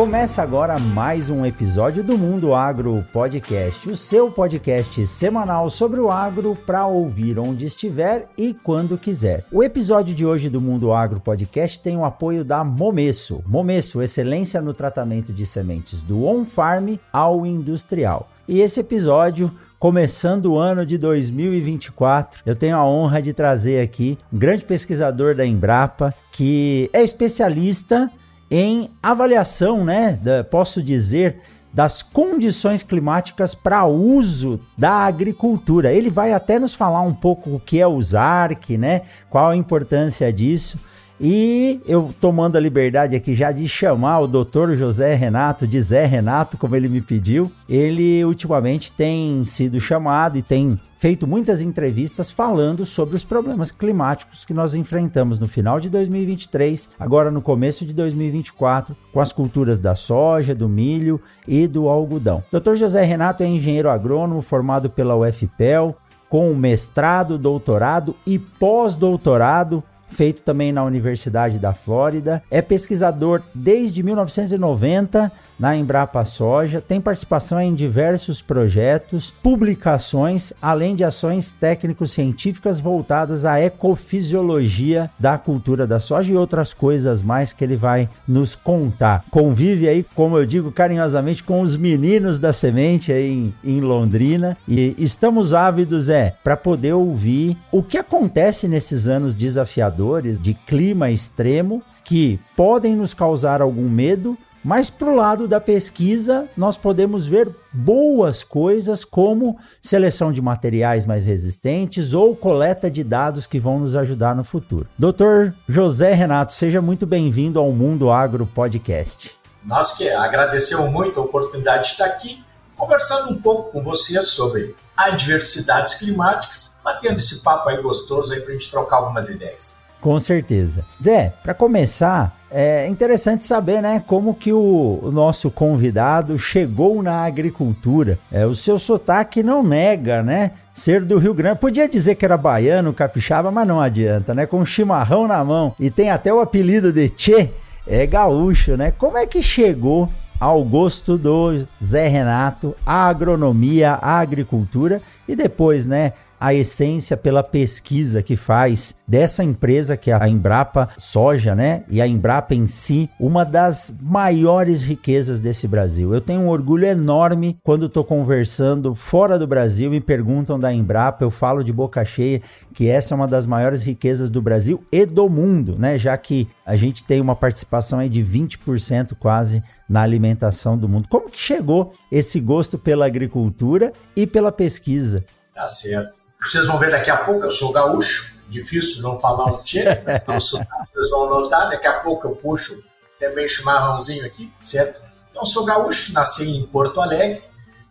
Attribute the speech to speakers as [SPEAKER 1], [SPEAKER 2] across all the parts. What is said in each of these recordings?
[SPEAKER 1] Começa agora mais um episódio do Mundo Agro Podcast, o seu podcast semanal sobre o agro para ouvir onde estiver e quando quiser. O episódio de hoje do Mundo Agro Podcast tem o apoio da Momesso. Momesso, excelência no tratamento de sementes do on-farm ao industrial. E esse episódio começando o ano de 2024. Eu tenho a honra de trazer aqui um grande pesquisador da Embrapa que é especialista em avaliação, né, da, posso dizer, das condições climáticas para uso da agricultura. Ele vai até nos falar um pouco o que é o ZARC, né, qual a importância disso. E eu tomando a liberdade aqui já de chamar o doutor José Renato, de Zé Renato, como ele me pediu. Ele ultimamente tem sido chamado e tem feito muitas entrevistas falando sobre os problemas climáticos que nós enfrentamos no final de 2023, agora no começo de 2024, com as culturas da soja, do milho e do algodão. Dr. José Renato é engenheiro agrônomo formado pela UFPEL, com mestrado, doutorado e pós-doutorado feito também na Universidade da Flórida. É pesquisador desde 1990 na Embrapa Soja, tem participação em diversos projetos, publicações, além de ações técnico-científicas voltadas à ecofisiologia da cultura da soja e outras coisas mais que ele vai nos contar. Convive aí, como eu digo carinhosamente, com os meninos da semente aí em, em Londrina e estamos ávidos é para poder ouvir o que acontece nesses anos desafiadores de clima extremo que podem nos causar algum medo, mas para o lado da pesquisa, nós podemos ver boas coisas como seleção de materiais mais resistentes ou coleta de dados que vão nos ajudar no futuro. Doutor José Renato, seja muito bem-vindo ao Mundo Agro Podcast.
[SPEAKER 2] Nós que agradecemos muito a oportunidade de estar aqui conversando um pouco com você sobre adversidades climáticas, batendo esse papo aí gostoso aí para a gente trocar algumas ideias.
[SPEAKER 1] Com certeza. Zé, para começar, é interessante saber, né, como que o, nosso convidado chegou na agricultura. É, o seu sotaque não nega, né, ser do Rio Grande. Podia dizer que era baiano, capixaba, mas não adianta, né, com chimarrão na mão. E tem até o apelido de Tchê, é gaúcho, né? Como é que chegou ao gosto do Zé Renato, a agronomia, a agricultura e depois, né, a essência pela pesquisa que faz dessa empresa que é a Embrapa Soja, né? E a Embrapa em si, uma das maiores riquezas desse Brasil. Eu tenho um orgulho enorme quando estou conversando fora do Brasil e perguntam da Embrapa, eu falo de boca cheia que essa é uma das maiores riquezas do Brasil e do mundo, né? Já que a gente tem uma participação aí de 20% quase na alimentação do mundo. Como que chegou esse gosto pela agricultura e pela pesquisa?
[SPEAKER 2] Tá certo. Vocês vão ver daqui a pouco, eu sou gaúcho, difícil não falar um tchê, mas vocês vão notar, daqui a pouco eu puxo também chimarrãozinho aqui, certo? Então, sou gaúcho, nasci em Porto Alegre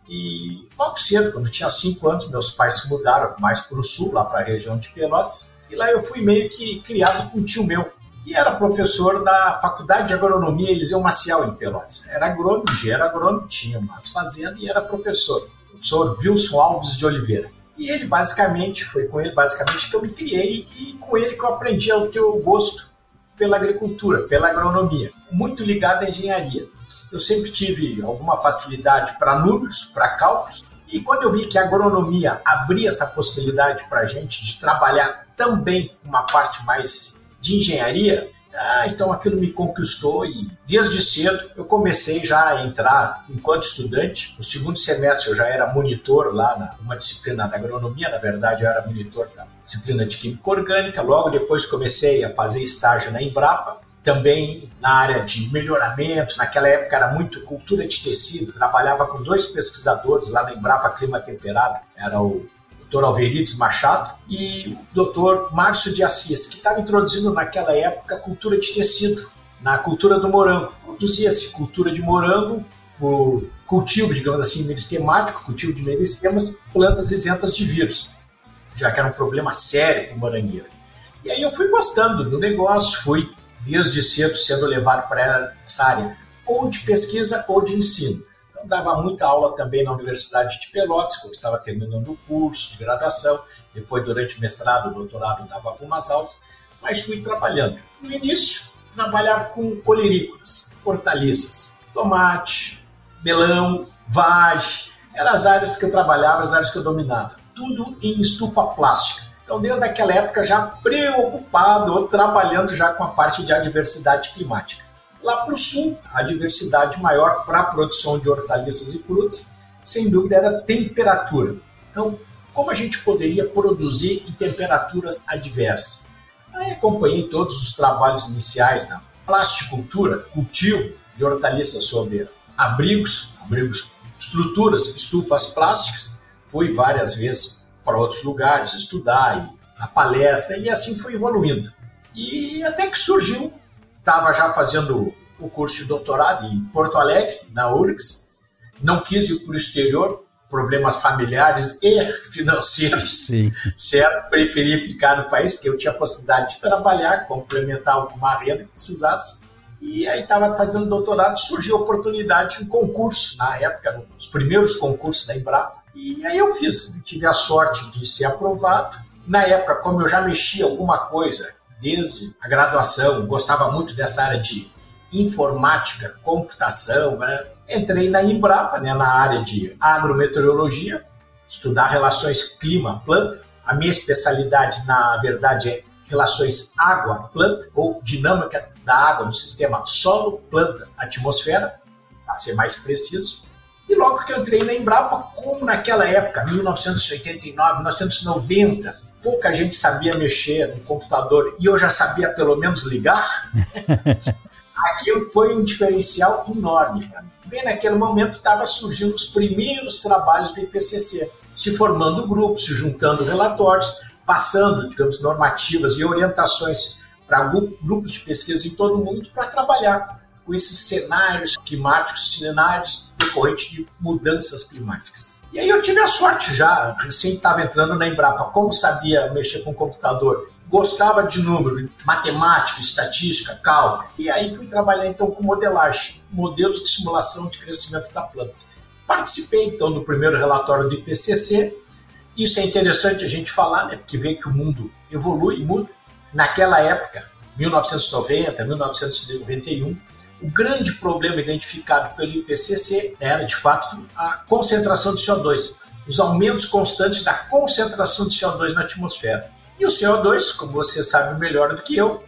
[SPEAKER 2] e logo cedo, quando tinha cinco anos, meus pais se mudaram mais para o sul, lá para a região de Pelotas, e lá eu fui meio que criado com um tio meu, que era professor da Faculdade de Agronomia Eliseu Maciel, em Pelotas. Era agrônomo, era agrônomo, tinha umas fazendas e era professor, professor Wilson Alves de Oliveira. E ele basicamente, foi com ele basicamente que eu me criei e com ele que eu aprendi o teu gosto pela agricultura, pela agronomia, muito ligado à engenharia. Eu sempre tive alguma facilidade para números, para cálculos, e quando eu vi que a agronomia abria essa possibilidade para a gente de trabalhar também uma parte mais de engenharia, ah, então aquilo me conquistou e desde cedo eu comecei já a entrar enquanto estudante. No segundo semestre eu já era monitor lá numa disciplina da agronomia, na verdade eu era monitor da disciplina de química orgânica. Logo depois comecei a fazer estágio na Embrapa, também na área de melhoramento. Naquela época era muito cultura de tecido. Trabalhava com dois pesquisadores lá na Embrapa Clima Temperado, era o Dr. Alverides Machado, e o Dr. Márcio de Assis, que estava introduzindo naquela época a cultura de tecido, na cultura do morango. Produzia-se cultura de morango por cultivo, digamos assim, meristemático, cultivo de meristemas, plantas isentas de vírus. já que era um problema sério para o Morangueira. E aí eu fui gostando do negócio, fui desde cedo sendo levado para essa área, ou de pesquisa ou de ensino. Dava muita aula também na Universidade de Pelotas, quando estava terminando o curso de graduação. Depois, durante o mestrado, doutorado, dava algumas aulas, mas fui trabalhando. No início, trabalhava com olerícolas, hortaliças, tomate, melão, vagem. Eram as áreas que eu trabalhava, as áreas que eu dominava. Tudo em estufa plástica. Então, desde aquela época, já preocupado trabalhando já com a parte de adversidade climática. Lá para o sul, a diversidade maior para a produção de hortaliças e frutas, sem dúvida, era a temperatura. Então, como a gente poderia produzir em temperaturas adversas? Aí acompanhei todos os trabalhos iniciais na plasticultura, cultivo de hortaliças sobre abrigos, abrigos, estruturas, estufas plásticas. Fui várias vezes para outros lugares estudar e na palestra e assim foi evoluindo. E até que surgiu, estava já fazendo o curso de doutorado em Porto Alegre, na URGS, não quis ir para o exterior, problemas familiares e financeiros, Sim. certo? Preferi ficar no país porque eu tinha a possibilidade de trabalhar, complementar alguma renda que precisasse. E aí estava fazendo doutorado, surgiu a oportunidade de um concurso, na época, os primeiros concursos da Embrapa. E aí eu fiz, tive a sorte de ser aprovado. Na época, como eu já mexia alguma coisa desde a graduação, gostava muito dessa área de informática, computação, né? entrei na Embrapa, né, na área de agrometeorologia, estudar relações clima-planta. A minha especialidade, na verdade, é relações água-planta, ou dinâmica da água no sistema solo-planta-atmosfera, para ser mais preciso. E logo que eu entrei na Embrapa, como naquela época, 1989, 1990, pouca gente sabia mexer no computador e eu já sabia pelo menos ligar, aquilo foi um diferencial enorme para mim. Bem naquele momento estava surgindo os primeiros trabalhos do IPCC, se formando grupos, se juntando relatórios, passando, digamos, normativas e orientações para grupos de pesquisa em todo o mundo para trabalhar com esses cenários climáticos, cenários decorrentes de mudanças climáticas. E aí eu tive a sorte já, recém estava entrando na Embrapa, como sabia mexer com computador gostava de número, matemática, estatística, cálculo. E aí fui trabalhar então com modelagem, modelos de simulação de crescimento da planta. Participei então do primeiro relatório do IPCC. Isso é interessante a gente falar, né? Porque vê que o mundo evolui e muda. Naquela época, 1990, 1991, o grande problema identificado pelo IPCC era, de fato, a concentração de CO2, os aumentos constantes da concentração de CO2 na atmosfera. E o CO2, como você sabe melhor do que eu,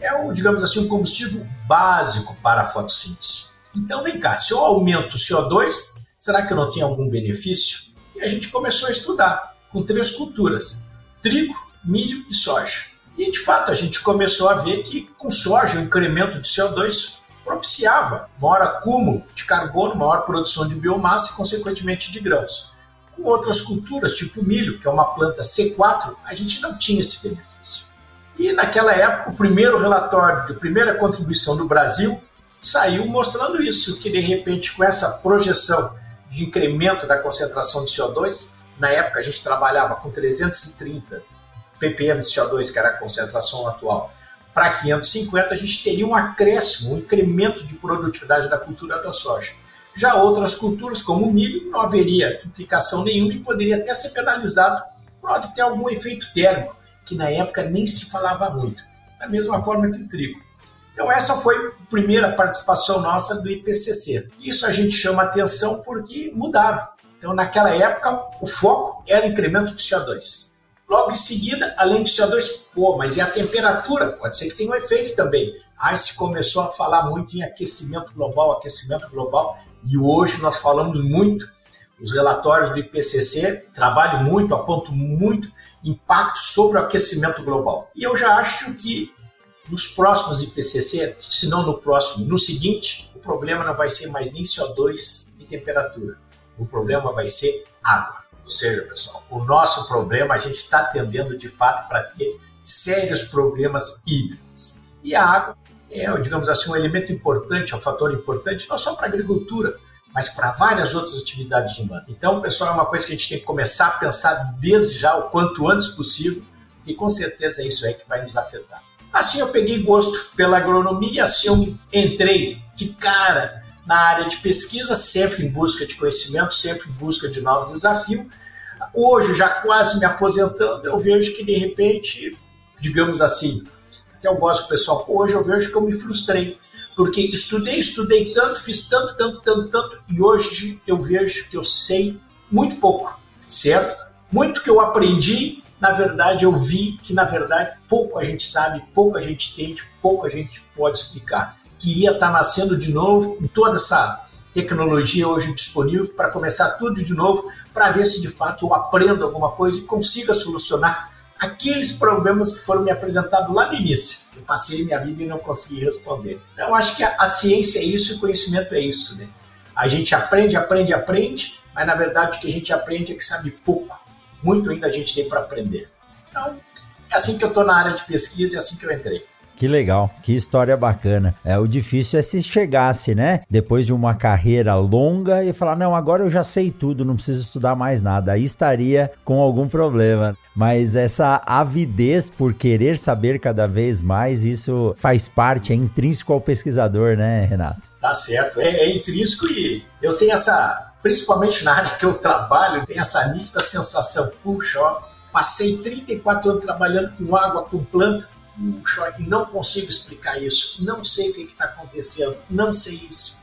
[SPEAKER 2] é o, digamos assim, um combustível básico para a fotossíntese. Então vem cá, se eu aumento o CO2, será que eu não tenho algum benefício? E a gente começou a estudar com três culturas: trigo, milho e soja. E de fato a gente começou a ver que com soja o incremento de CO2 propiciava maior acúmulo de carbono, maior produção de biomassa e, consequentemente, de grãos com outras culturas, tipo milho, que é uma planta C4, a gente não tinha esse benefício. E naquela época, o primeiro relatório, a primeira contribuição do Brasil, saiu mostrando isso, que de repente, com essa projeção de incremento da concentração de CO2, na época a gente trabalhava com 330 ppm de CO2, que era a concentração atual, para 550, a gente teria um acréscimo, um incremento de produtividade da cultura da soja. Já outras culturas, como o milho, não haveria implicação nenhuma e poderia até ser penalizado pode ter algum efeito térmico, que na época nem se falava muito, da mesma forma que o trigo. Então essa foi a primeira participação nossa do IPCC. Isso a gente chama atenção porque mudaram. Então naquela época o foco era incremento de CO2. Logo em seguida, além de CO2, pô, mas e a temperatura? Pode ser que tenha um efeito também. Aí se começou a falar muito em aquecimento global, aquecimento global, e hoje nós falamos muito, os relatórios do IPCC trabalham muito, apontam muito impacto sobre o aquecimento global. E eu já acho que nos próximos IPCC, se não no próximo, no seguinte, o problema não vai ser mais nem CO2 e temperatura. O problema vai ser água. Ou seja, pessoal, o nosso problema a gente está atendendo de fato para ter sérios problemas hídricos. E a água é, digamos assim, um elemento importante, é um fator importante, não só para a agricultura, mas para várias outras atividades humanas. Então, pessoal, é uma coisa que a gente tem que começar a pensar desde já, o quanto antes possível, e com certeza é isso aí que vai nos afetar. Assim eu peguei gosto pela agronomia, assim eu entrei de cara na área de pesquisa, sempre em busca de conhecimento, sempre em busca de novos desafios. Hoje, já quase me aposentando, eu vejo que de repente, digamos assim, até eu gosto pessoal, hoje eu vejo que eu me frustrei porque estudei, estudei tanto, fiz tanto, tanto, tanto, tanto, e hoje eu vejo que eu sei muito pouco, certo? Muito que eu aprendi, na verdade eu vi que na verdade pouco a gente sabe, pouco a gente entende, pouco a gente pode explicar. Queria estar nascendo de novo com toda essa tecnologia hoje disponível para começar tudo de novo, para ver se de fato eu aprendo alguma coisa e consiga solucionar aqueles problemas que foram me apresentados lá no início, que eu passei minha vida e não consegui responder. Então, acho que a, a ciência é isso e o conhecimento é isso, né? A gente aprende, aprende, aprende, mas na verdade o que a gente aprende é que sabe pouco. Muito ainda a gente tem para aprender. Então, é assim que eu estou na área de pesquisa é assim que eu entrei.
[SPEAKER 1] Que legal, que história bacana. É o difícil é se chegasse, né? Depois de uma carreira longa e falar: "Não, agora eu já sei tudo, não preciso estudar mais nada". Aí estaria com algum problema. Mas essa avidez por querer saber cada vez mais, isso faz parte, é intrínseco ao pesquisador, né, Renato?
[SPEAKER 2] Tá certo, é, é intrínseco e eu tenho essa, principalmente na área que eu trabalho, tem essa nítida sensação, puxa, ó, passei 34 anos trabalhando com água, com planta, puxa, e não consigo explicar isso, não sei o que está acontecendo, não sei isso.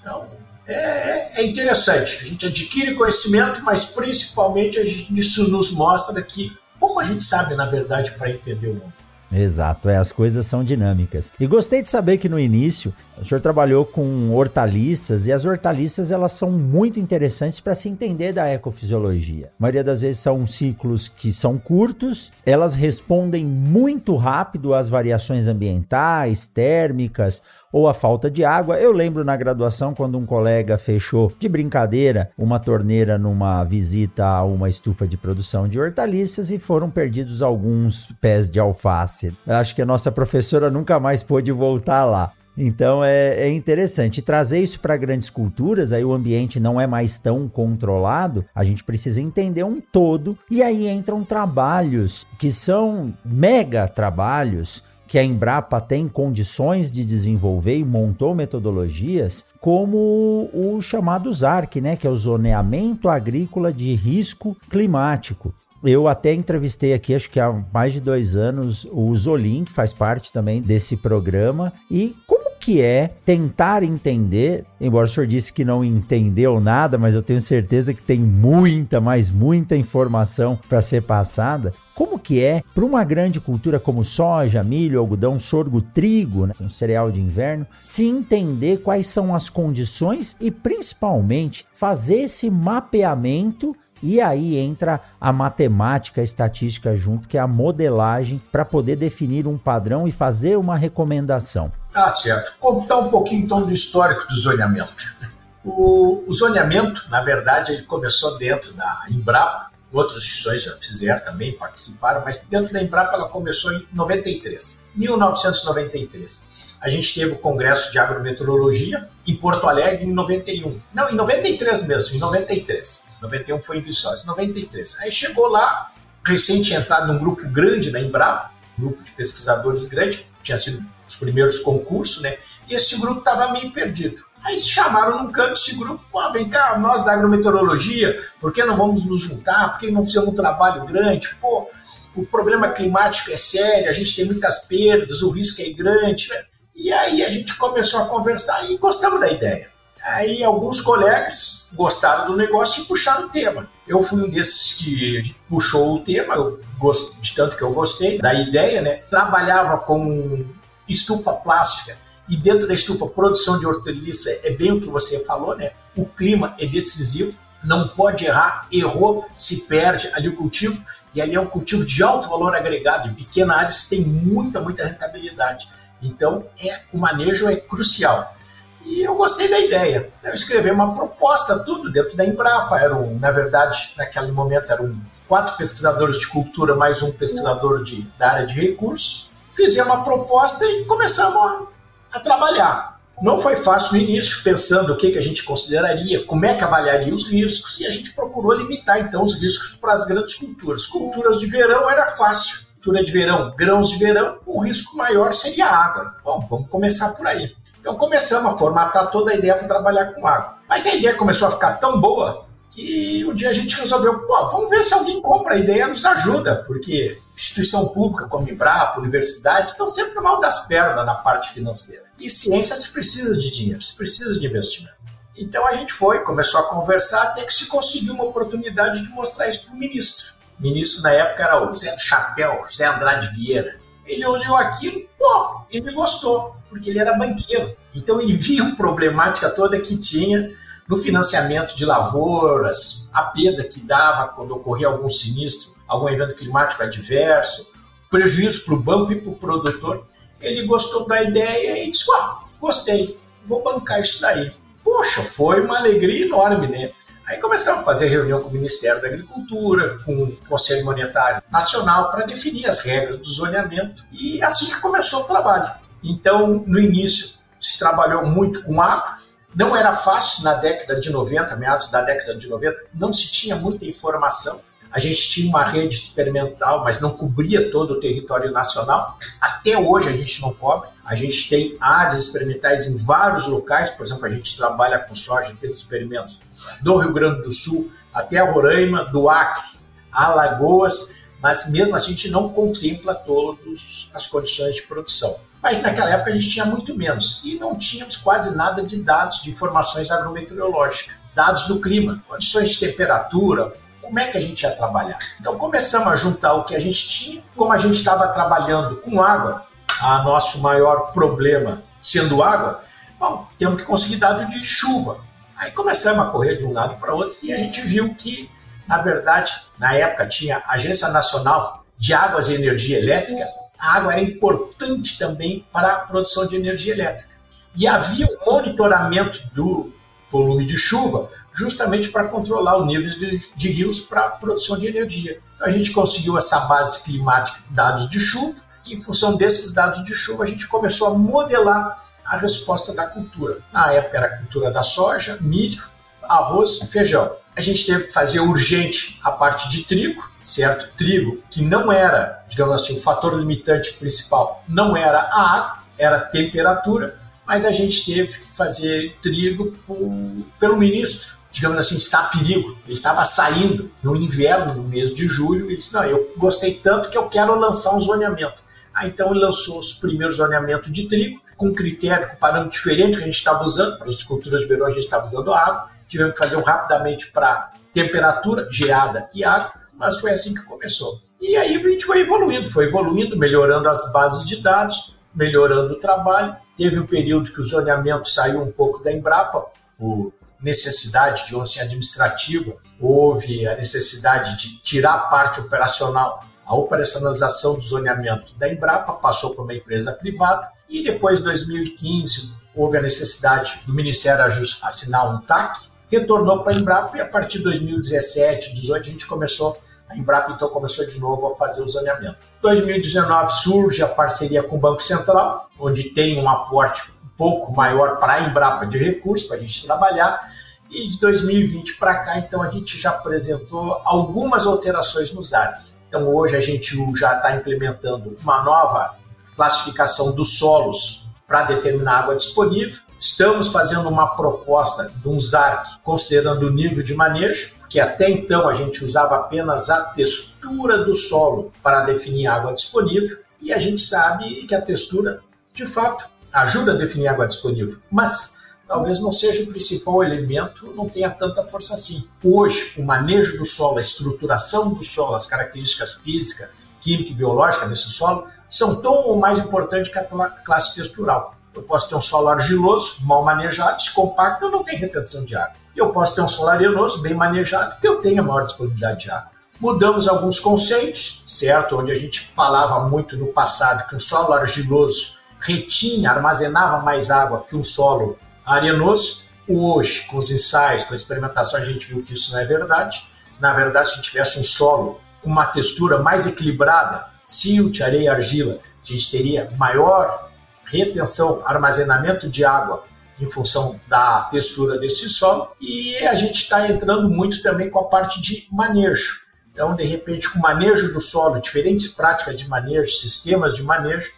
[SPEAKER 2] Então, é, é, interessante. A gente adquire conhecimento, mas principalmente gente, isso nos mostra que pouco a gente sabe, na verdade, para entender o mundo.
[SPEAKER 1] Exato, é, as coisas são dinâmicas. E gostei de saber que no início o senhor trabalhou com hortaliças e as hortaliças elas são muito interessantes para se entender da ecofisiologia. A maioria das vezes são ciclos que são curtos, elas respondem muito rápido às variações ambientais, térmicas ou a falta de água. Eu lembro na graduação quando um colega fechou de brincadeira uma torneira numa visita a uma estufa de produção de hortaliças e foram perdidos alguns pés de alface. Eu acho que a nossa professora nunca mais pôde voltar lá. Então é, é interessante trazer isso para grandes culturas. Aí o ambiente não é mais tão controlado. A gente precisa entender um todo e aí entram trabalhos que são mega trabalhos que a Embrapa tem condições de desenvolver e montou metodologias como o chamado ZARC, né, que é o Zoneamento Agrícola de Risco Climático. Eu até entrevistei aqui, acho que há mais de dois anos, o Zolim, que faz parte também desse programa. E como que é tentar entender, embora o senhor disse que não entendeu nada, mas eu tenho certeza que tem muita, mas muita informação para ser passada. Como que é para uma grande cultura como soja, milho, algodão, sorgo, trigo, né, um cereal de inverno, se entender quais são as condições e principalmente fazer esse mapeamento e aí entra a matemática, a estatística junto, que é a modelagem para poder definir um padrão e fazer uma recomendação.
[SPEAKER 2] Ah, certo. Contar um pouquinho então do histórico do zoneamento. O, o zoneamento, na verdade, ele começou dentro da Embrapa, outras instituições já fizeram também, participaram, mas dentro da Embrapa ela começou em 93, 1993 a gente teve o Congresso de Agrometeorologia em Porto Alegre em 91. Não, em 93 mesmo, em 93. 91 foi em Viçosa, 93. Aí chegou lá, recente entrado num grupo grande na Embrapa, grupo de pesquisadores grande, tinha sido os primeiros concursos, né? E esse grupo estava meio perdido. Aí chamaram num canto esse grupo, pô, vem cá, nós da agrometeorologia, por que não vamos nos juntar? Por que não fizemos um trabalho grande? Pô, o problema climático é sério, a gente tem muitas perdas, o risco é grande. E aí a gente começou a conversar e gostamos da ideia. Aí alguns colegas gostaram do negócio e puxaram o tema. Eu fui um desses que puxou o tema, eu gost... de tanto que eu gostei da ideia, né? Trabalhava com estufa plástica e dentro da estufa produção de hortaliça é bem o que você falou, né? O clima é decisivo, não pode errar, errou, se perde ali o cultivo e ali é um cultivo de alto valor agregado, em pequena área você tem muita, muita rentabilidade. Então, é, o manejo é crucial. E eu gostei da ideia. Eu escrevi uma proposta, tudo dentro da Embrapa. Eram, na verdade, naquele momento eram quatro pesquisadores de cultura mais um pesquisador de, da área de recursos. Fizemos uma proposta e começamos a, a trabalhar. Não foi fácil no início, pensando o que, que a gente consideraria, como é que avaliaria os riscos, e a gente procurou limitar então os riscos para as grandes culturas. Culturas de verão era fácil, cultura de verão, grãos de verão, o risco maior seria a água. Bom, vamos começar por aí. Então começamos a formatar toda a ideia para trabalhar com água. Mas a ideia começou a ficar tão boa que um dia a gente resolveu, pô, vamos ver se alguém compra a ideia nos ajuda, porque instituição pública como Embrapa, universidade, estão sempre mal das pernas na parte financeira. E ciência se precisa de dinheiro, se precisa de investimento. Então a gente foi, começou a conversar até que se conseguiu uma oportunidade de mostrar isso para o ministro. O ministro na época era o Zé do Chapéu, José Andrade Vieira. Ele olhou aquilo, pô, ele gostou, porque ele era banqueiro. Então ele viu a problemática toda que tinha no financiamento de lavouras, a perda que dava quando ocorria algum sinistro, algum evento climático adverso, prejuízo para o banco e para o produtor. Ele gostou da ideia e disse: ah, gostei, vou bancar isso daí. Poxa, foi uma alegria enorme, né? Aí começamos a fazer reunião com o Ministério da Agricultura, com o Conselho Monetário Nacional para definir as regras do zoneamento e assim que começou o trabalho. Então, no início, se trabalhou muito com água, não era fácil na década de 90, meados da década de 90, não se tinha muita informação. A gente tinha uma rede experimental, mas não cobria todo o território nacional. Até hoje a gente não cobre. A gente tem áreas experimentais em vários locais. Por exemplo, a gente trabalha com soja, tendo experimentos do Rio Grande do Sul até Roraima, do Acre, Alagoas, mas mesmo assim a gente não contempla todas as condições de produção. Mas naquela época a gente tinha muito menos e não tínhamos quase nada de dados de informações agrometeorológicas, dados do clima, condições de temperatura, como é que a gente ia trabalhar. Então começamos a juntar o que a gente tinha, como a gente estava trabalhando com água, a nosso maior problema sendo água, bom, temos que conseguir dado de chuva. Aí começamos a correr de um lado para outro e a gente viu que, na verdade, na época tinha a Agência Nacional de Águas e Energia Elétrica, a água era importante também para a produção de energia elétrica. E havia um monitoramento do volume de chuva justamente para controlar o nível de, de rios para a produção de energia. Então a gente conseguiu essa base climática, dados de chuva, e em função desses dados de chuva a gente começou a modelar a resposta da cultura. Na época era a cultura da soja, milho, arroz e feijão. A gente teve que fazer urgente a parte de trigo, certo? Trigo que não era, digamos assim, o fator limitante principal, não era a água, era a temperatura, mas a gente teve que fazer trigo por, pelo ministro, digamos assim, está a perigo. Ele estava saindo no inverno, no mês de julho, e disse: Não, eu gostei tanto que eu quero lançar um zoneamento. Aí então ele lançou os primeiros zoneamentos de trigo, com critério, com parâmetro diferente que a gente estava usando. Para as culturas de verão a gente estava usando água, tivemos que fazer um rapidamente para temperatura, geada e água, mas foi assim que começou. E aí a gente foi evoluindo, foi evoluindo, melhorando as bases de dados, melhorando o trabalho. Teve um período que o zoneamento saiu um pouco da Embrapa, por necessidade, de assim, administrativa, houve a necessidade de tirar a parte operacional, a operacionalização do zoneamento da Embrapa passou para uma empresa privada e depois, em 2015, houve a necessidade do Ministério assinar um TAC, retornou para a Embrapa e a partir de 2017, 2018, a gente começou, a Embrapa então começou de novo a fazer o zoneamento. 2019 surge a parceria com o Banco Central, onde tem um aporte um pouco maior para a Embrapa de recursos para a gente trabalhar. E de 2020 para cá, então, a gente já apresentou algumas alterações no ZARC. Então, hoje a gente já está implementando uma nova classificação dos solos para determinar água disponível. Estamos fazendo uma proposta de um ZARC considerando o nível de manejo, que até então a gente usava apenas a textura do solo para definir água disponível, e a gente sabe que a textura, de fato, ajuda a definir água disponível, mas talvez não seja o principal elemento, não tenha tanta força assim. Hoje, o manejo do solo, a estruturação do solo, as características físicas, química e biológica desse solo são tão ou mais importantes que a classe textural. Eu posso ter um solo argiloso, mal manejado, descompacto, eu não tenho retenção de água. E eu posso ter um solo arenoso, bem manejado, que eu tenho maior disponibilidade de água. Mudamos alguns conceitos, certo? Onde a gente falava muito no passado que um solo argiloso retinha, armazenava mais água que um solo arenoso. Hoje, com os ensaios, com a experimentação, a gente viu que isso não é verdade. Na verdade, se a gente tivesse um solo com uma textura mais equilibrada, silt, areia e argila, a gente teria maior retenção, armazenamento de água em função da textura desse solo, e a gente está entrando muito também com a parte de manejo. Então, de repente, com o manejo do solo, diferentes práticas de manejo, sistemas de manejo,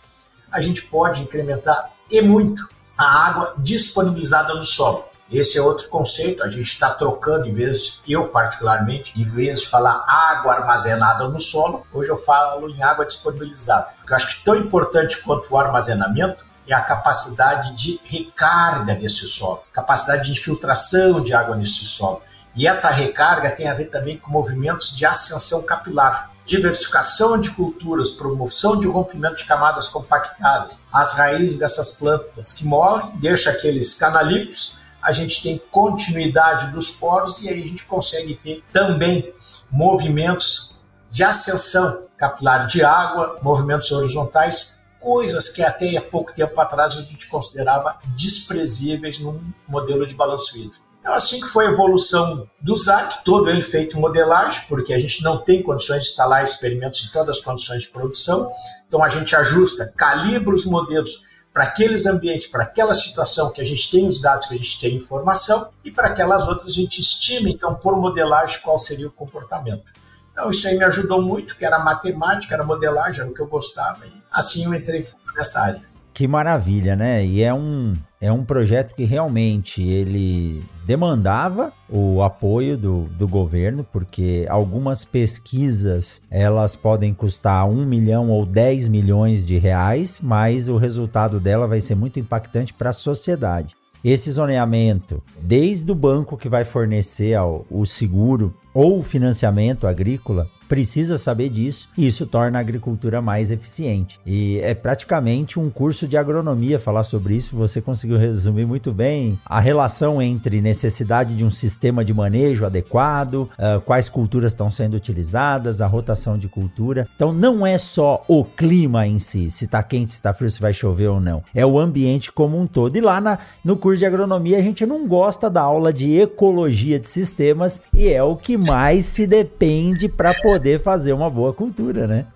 [SPEAKER 2] a gente pode incrementar e muito a água disponibilizada no solo. Esse é outro conceito, a gente está trocando, em vez de, eu particularmente, em vez de falar água armazenada no solo, hoje eu falo em água disponibilizada. Porque eu acho que tão importante quanto o armazenamento é a capacidade de recarga desse solo, capacidade de infiltração de água nesse solo. E essa recarga tem a ver também com movimentos de ascensão capilar diversificação de culturas, promoção de rompimento de camadas compactadas, as raízes dessas plantas que morrem, deixa aqueles canalículos, a gente tem continuidade dos poros e aí a gente consegue ter também movimentos de ascensão capilar de água, movimentos horizontais, coisas que até há pouco tempo atrás a gente considerava desprezíveis num modelo de balanço hídrico. Então, assim que foi a evolução do ZAC, todo ele feito em modelagem, porque a gente não tem condições de instalar experimentos em todas as condições de produção. Então, a gente ajusta, calibra os modelos para aqueles ambientes, para aquela situação que a gente tem os dados, que a gente tem informação, e para aquelas outras a gente estima, então, por modelagem, qual seria o comportamento. Então, isso aí me ajudou muito, que era matemática, era modelagem, era o que eu gostava. E assim eu entrei nessa área.
[SPEAKER 1] Que maravilha, né? E é um, é um projeto que realmente ele demandava o apoio do, do governo, porque algumas pesquisas elas podem custar um milhão ou 10 milhões de reais, mas o resultado dela vai ser muito impactante para a sociedade. Esse zoneamento, desde o banco que vai fornecer o seguro ou o financiamento agrícola, precisa saber disso e isso torna a agricultura mais eficiente. E é praticamente um curso de agronomia falar sobre isso. Você conseguiu resumir muito bem a relação entre necessidade de um sistema de manejo adequado, uh, quais culturas estão sendo utilizadas, a rotação de cultura. Então não é só o clima em si, se está quente, se está frio, se vai chover ou não. É o ambiente como um todo. E lá na, no curso de agronomia a gente não gosta da aula de ecologia de sistemas e é o que mais se depende para poder poder fazer uma boa cultura, né?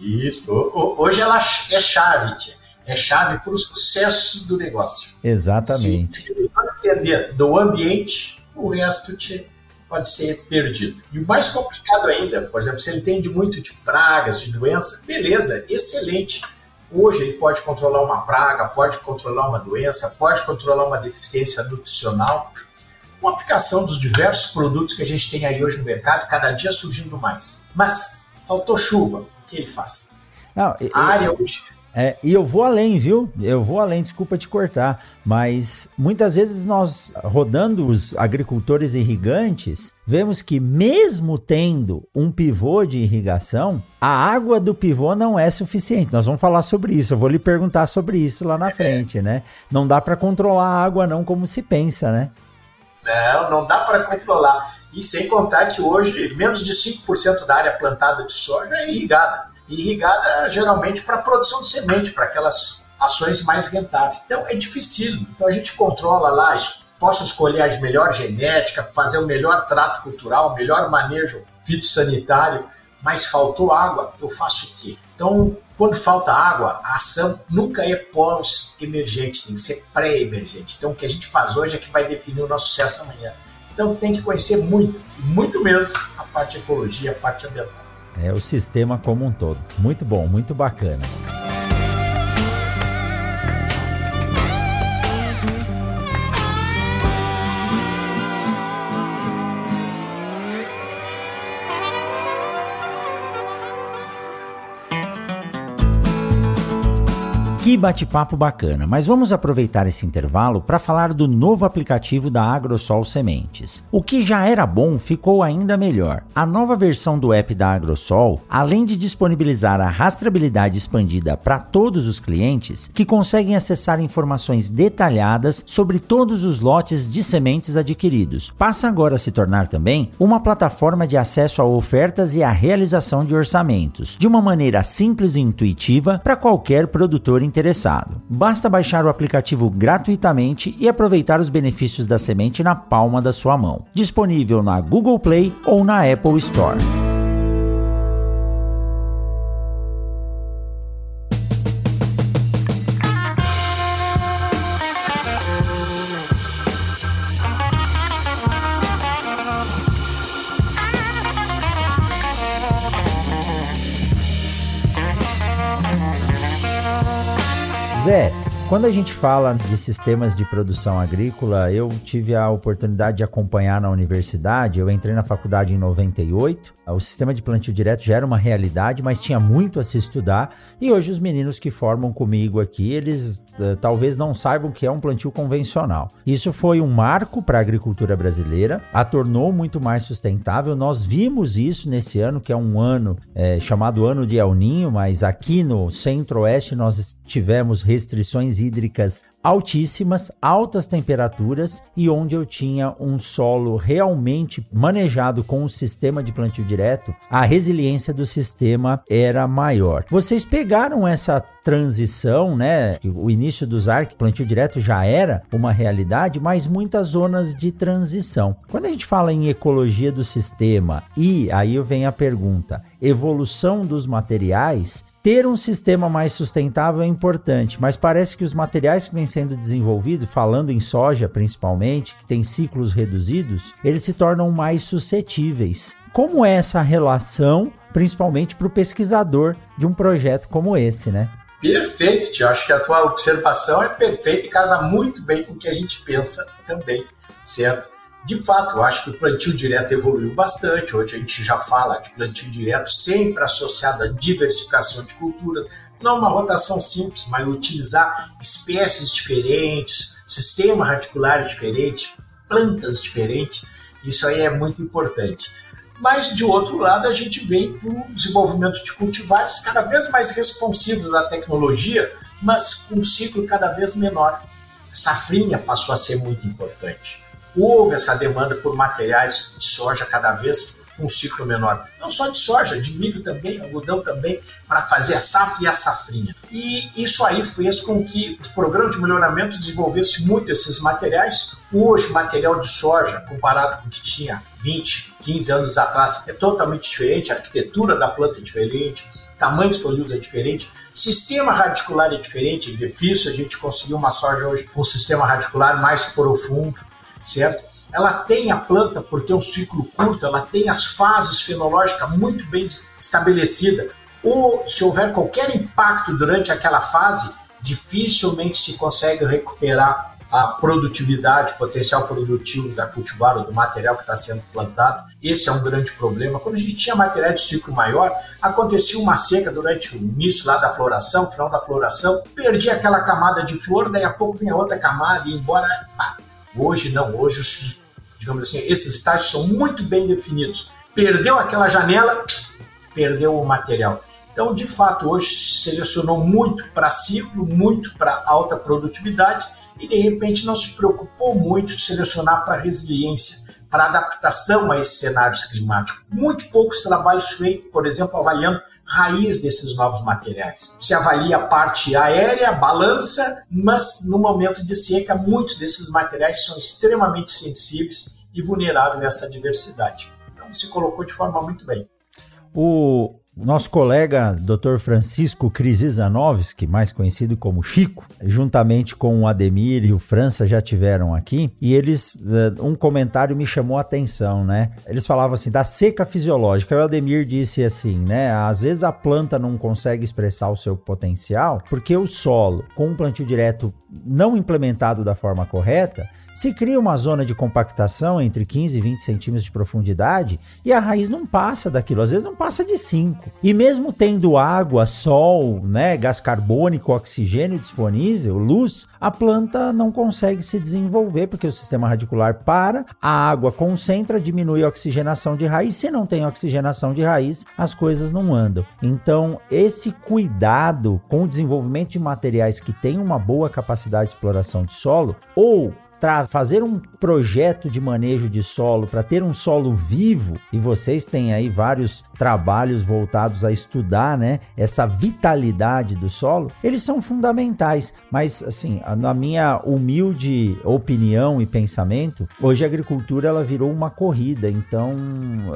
[SPEAKER 2] Isso. Hoje ela é chave, tia. é chave para o sucesso do negócio.
[SPEAKER 1] Exatamente.
[SPEAKER 2] Se entender do ambiente, o resto tia, pode ser perdido. E o mais complicado ainda, por exemplo, se ele entende muito de pragas, de doença, beleza, excelente. Hoje ele pode controlar uma praga, pode controlar uma doença, pode controlar uma deficiência nutricional, com a aplicação dos diversos produtos que a gente tem aí hoje no mercado, cada dia surgindo mais. Mas faltou chuva, o que ele faz?
[SPEAKER 1] Não, a área hoje é, e eu vou além, viu? Eu vou além, desculpa te cortar, mas muitas vezes nós, rodando os agricultores irrigantes, vemos que mesmo tendo um pivô de irrigação, a água do pivô não é suficiente. Nós vamos falar sobre isso, eu vou lhe perguntar sobre isso lá na frente, né? Não dá para controlar a água não como se pensa, né?
[SPEAKER 2] Não, não dá para controlar. E sem contar que hoje menos de 5% da área plantada de soja é irrigada. irrigada geralmente para produção de semente, para aquelas ações mais rentáveis. Então é difícil. Então a gente controla lá, posso escolher a melhor genética, fazer o melhor trato cultural, o melhor manejo fitossanitário, mas faltou água, eu faço o quê? Então quando falta água, a ação nunca é pós-emergente, tem que ser pré-emergente. Então, o que a gente faz hoje é que vai definir o nosso sucesso amanhã. Então, tem que conhecer muito, muito mesmo, a parte ecologia, a parte ambiental.
[SPEAKER 1] É o sistema como um todo. Muito bom, muito bacana. Que bate-papo bacana, mas vamos aproveitar esse intervalo para falar do novo aplicativo da Agrosol Sementes. O que já era bom ficou ainda melhor. A nova versão do app da Agrosol, além de disponibilizar a rastreabilidade expandida para todos os clientes, que conseguem acessar informações detalhadas sobre todos os lotes de sementes adquiridos, passa agora a se tornar também uma plataforma de acesso a ofertas e a realização de orçamentos, de uma maneira simples e intuitiva para qualquer produtor interessado. Basta baixar o aplicativo gratuitamente e aproveitar os benefícios da semente na palma da sua mão. Disponível na Google Play ou na Apple Store. Zé, quando a gente fala de sistemas de produção agrícola, eu tive a oportunidade de acompanhar na universidade. Eu entrei na faculdade em 98. O sistema de plantio direto já era uma realidade, mas tinha muito a se estudar. E hoje os meninos que formam comigo aqui, eles uh, talvez não saibam que é um plantio convencional. Isso foi um marco para a agricultura brasileira, a tornou muito mais sustentável. Nós vimos isso nesse ano, que é um ano é, chamado ano de El Ninho, mas aqui no centro-oeste nós tivemos restrições hídricas altíssimas, altas temperaturas e onde eu tinha um solo realmente manejado com o sistema de plantio direto, a resiliência do sistema era maior. Vocês pegaram essa transição, né? O início dos ARC, plantio direto já era uma realidade, mas muitas zonas de transição. Quando a gente fala em ecologia do sistema e aí vem a pergunta, evolução dos materiais, ter um sistema mais sustentável é importante, mas parece que os materiais que vêm sendo desenvolvidos, falando em soja principalmente, que tem ciclos reduzidos, eles se tornam mais suscetíveis. Como é essa relação, principalmente para o pesquisador de um projeto como esse, né?
[SPEAKER 2] Perfeito, tio. Acho que a tua observação é perfeita e casa muito bem com o que a gente pensa também, certo? De fato, eu acho que o plantio direto evoluiu bastante. Hoje a gente já fala de plantio direto sempre associado à diversificação de culturas. Não uma rotação simples, mas utilizar espécies diferentes, sistema radicular diferente, plantas diferentes. Isso aí é muito importante. Mas, de outro lado, a gente vem para o desenvolvimento de cultivares cada vez mais responsivos à tecnologia, mas com um ciclo cada vez menor. A safrinha passou a ser muito importante houve essa demanda por materiais de soja cada vez com um ciclo menor. Não só de soja, de milho também, algodão também, para fazer a safra e a safrinha. E isso aí fez com que os programas de melhoramento desenvolvessem muito esses materiais. Hoje, o material de soja, comparado com o que tinha 20, 15 anos atrás, é totalmente diferente, a arquitetura da planta é diferente, tamanho dos folhos é diferente, sistema radicular é diferente, é difícil a gente conseguir uma soja hoje com um sistema radicular mais profundo certo? Ela tem a planta, porque é um ciclo curto, ela tem as fases fenológicas muito bem estabelecidas. Ou se houver qualquer impacto durante aquela fase, dificilmente se consegue recuperar a produtividade, o potencial produtivo da cultivar ou do material que está sendo plantado. Esse é um grande problema. Quando a gente tinha material de ciclo maior, acontecia uma seca durante o início lá da floração, final da floração, perdia aquela camada de flor, daí a pouco vinha outra camada e embora. Pá, Hoje não, hoje, digamos assim, esses estágios são muito bem definidos. Perdeu aquela janela, perdeu o material. Então, de fato, hoje se selecionou muito para ciclo, muito para alta produtividade e de repente não se preocupou muito de selecionar para resiliência para adaptação a esses cenários climáticos. Muito poucos trabalhos feitos, por exemplo, avaliando raiz desses novos materiais. Se avalia a parte aérea, balança, mas no momento de seca, muitos desses materiais são extremamente sensíveis e vulneráveis a essa diversidade. Então, se colocou de forma muito bem.
[SPEAKER 1] O, nosso colega Dr. Francisco Krisizanovski, mais conhecido como Chico, juntamente com o Ademir e o França já tiveram aqui, e eles eh, um comentário me chamou a atenção, né? Eles falavam assim da seca fisiológica. O Ademir disse assim, né? Às vezes a planta não consegue expressar o seu potencial porque o solo, com um plantio direto não implementado da forma correta, se cria uma zona de compactação entre 15 e 20 centímetros de profundidade e a raiz não passa daquilo, às vezes não passa de 5. E mesmo tendo água, sol, né, gás carbônico, oxigênio disponível, luz, a planta não consegue se desenvolver porque o sistema radicular para, a água concentra, diminui a oxigenação de raiz. Se não tem oxigenação de raiz, as coisas não andam. Então, esse cuidado com o desenvolvimento de materiais que têm uma boa capacidade de exploração de solo ou fazer um projeto de manejo de solo para ter um solo vivo, e vocês têm aí vários trabalhos voltados a estudar, né, essa vitalidade do solo, eles são fundamentais. Mas assim, na minha humilde opinião e pensamento, hoje a agricultura ela virou uma corrida. Então,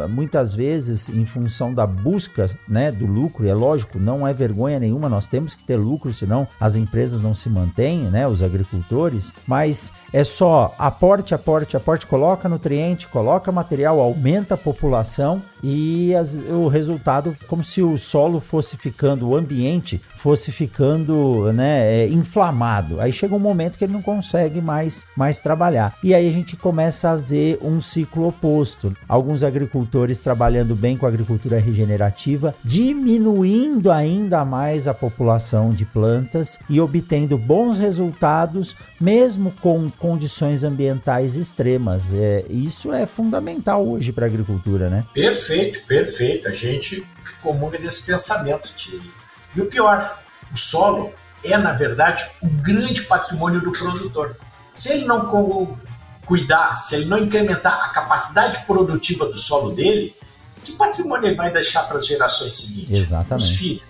[SPEAKER 1] muitas vezes, em função da busca, né, do lucro, é lógico, não é vergonha nenhuma, nós temos que ter lucro, senão as empresas não se mantêm, né, os agricultores. Mas é só aporte, aporte, aporte, coloca nutriente, coloca material, aumenta a população e as, o resultado como se o solo fosse ficando, o ambiente fosse ficando né, é, inflamado. Aí chega um momento que ele não consegue mais, mais trabalhar. E aí a gente começa a ver um ciclo oposto. Alguns agricultores trabalhando bem com a agricultura regenerativa, diminuindo ainda mais a população de plantas e obtendo bons resultados, mesmo com condições ambientais extremas. É, isso é fundamental hoje para a agricultura, né?
[SPEAKER 2] Perfeito Perfeito. A gente comunga desse pensamento. De... E o pior, o solo é, na verdade, o grande patrimônio do produtor. Se ele não cuidar, se ele não incrementar a capacidade produtiva do solo dele, que patrimônio ele vai deixar para as gerações seguintes?
[SPEAKER 1] Exatamente.
[SPEAKER 2] Os filhos.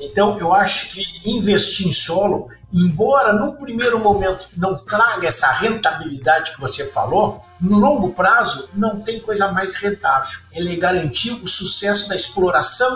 [SPEAKER 2] Então, eu acho que investir em solo, embora no primeiro momento não traga essa rentabilidade que você falou, no longo prazo não tem coisa mais rentável. Ele garantir o sucesso da exploração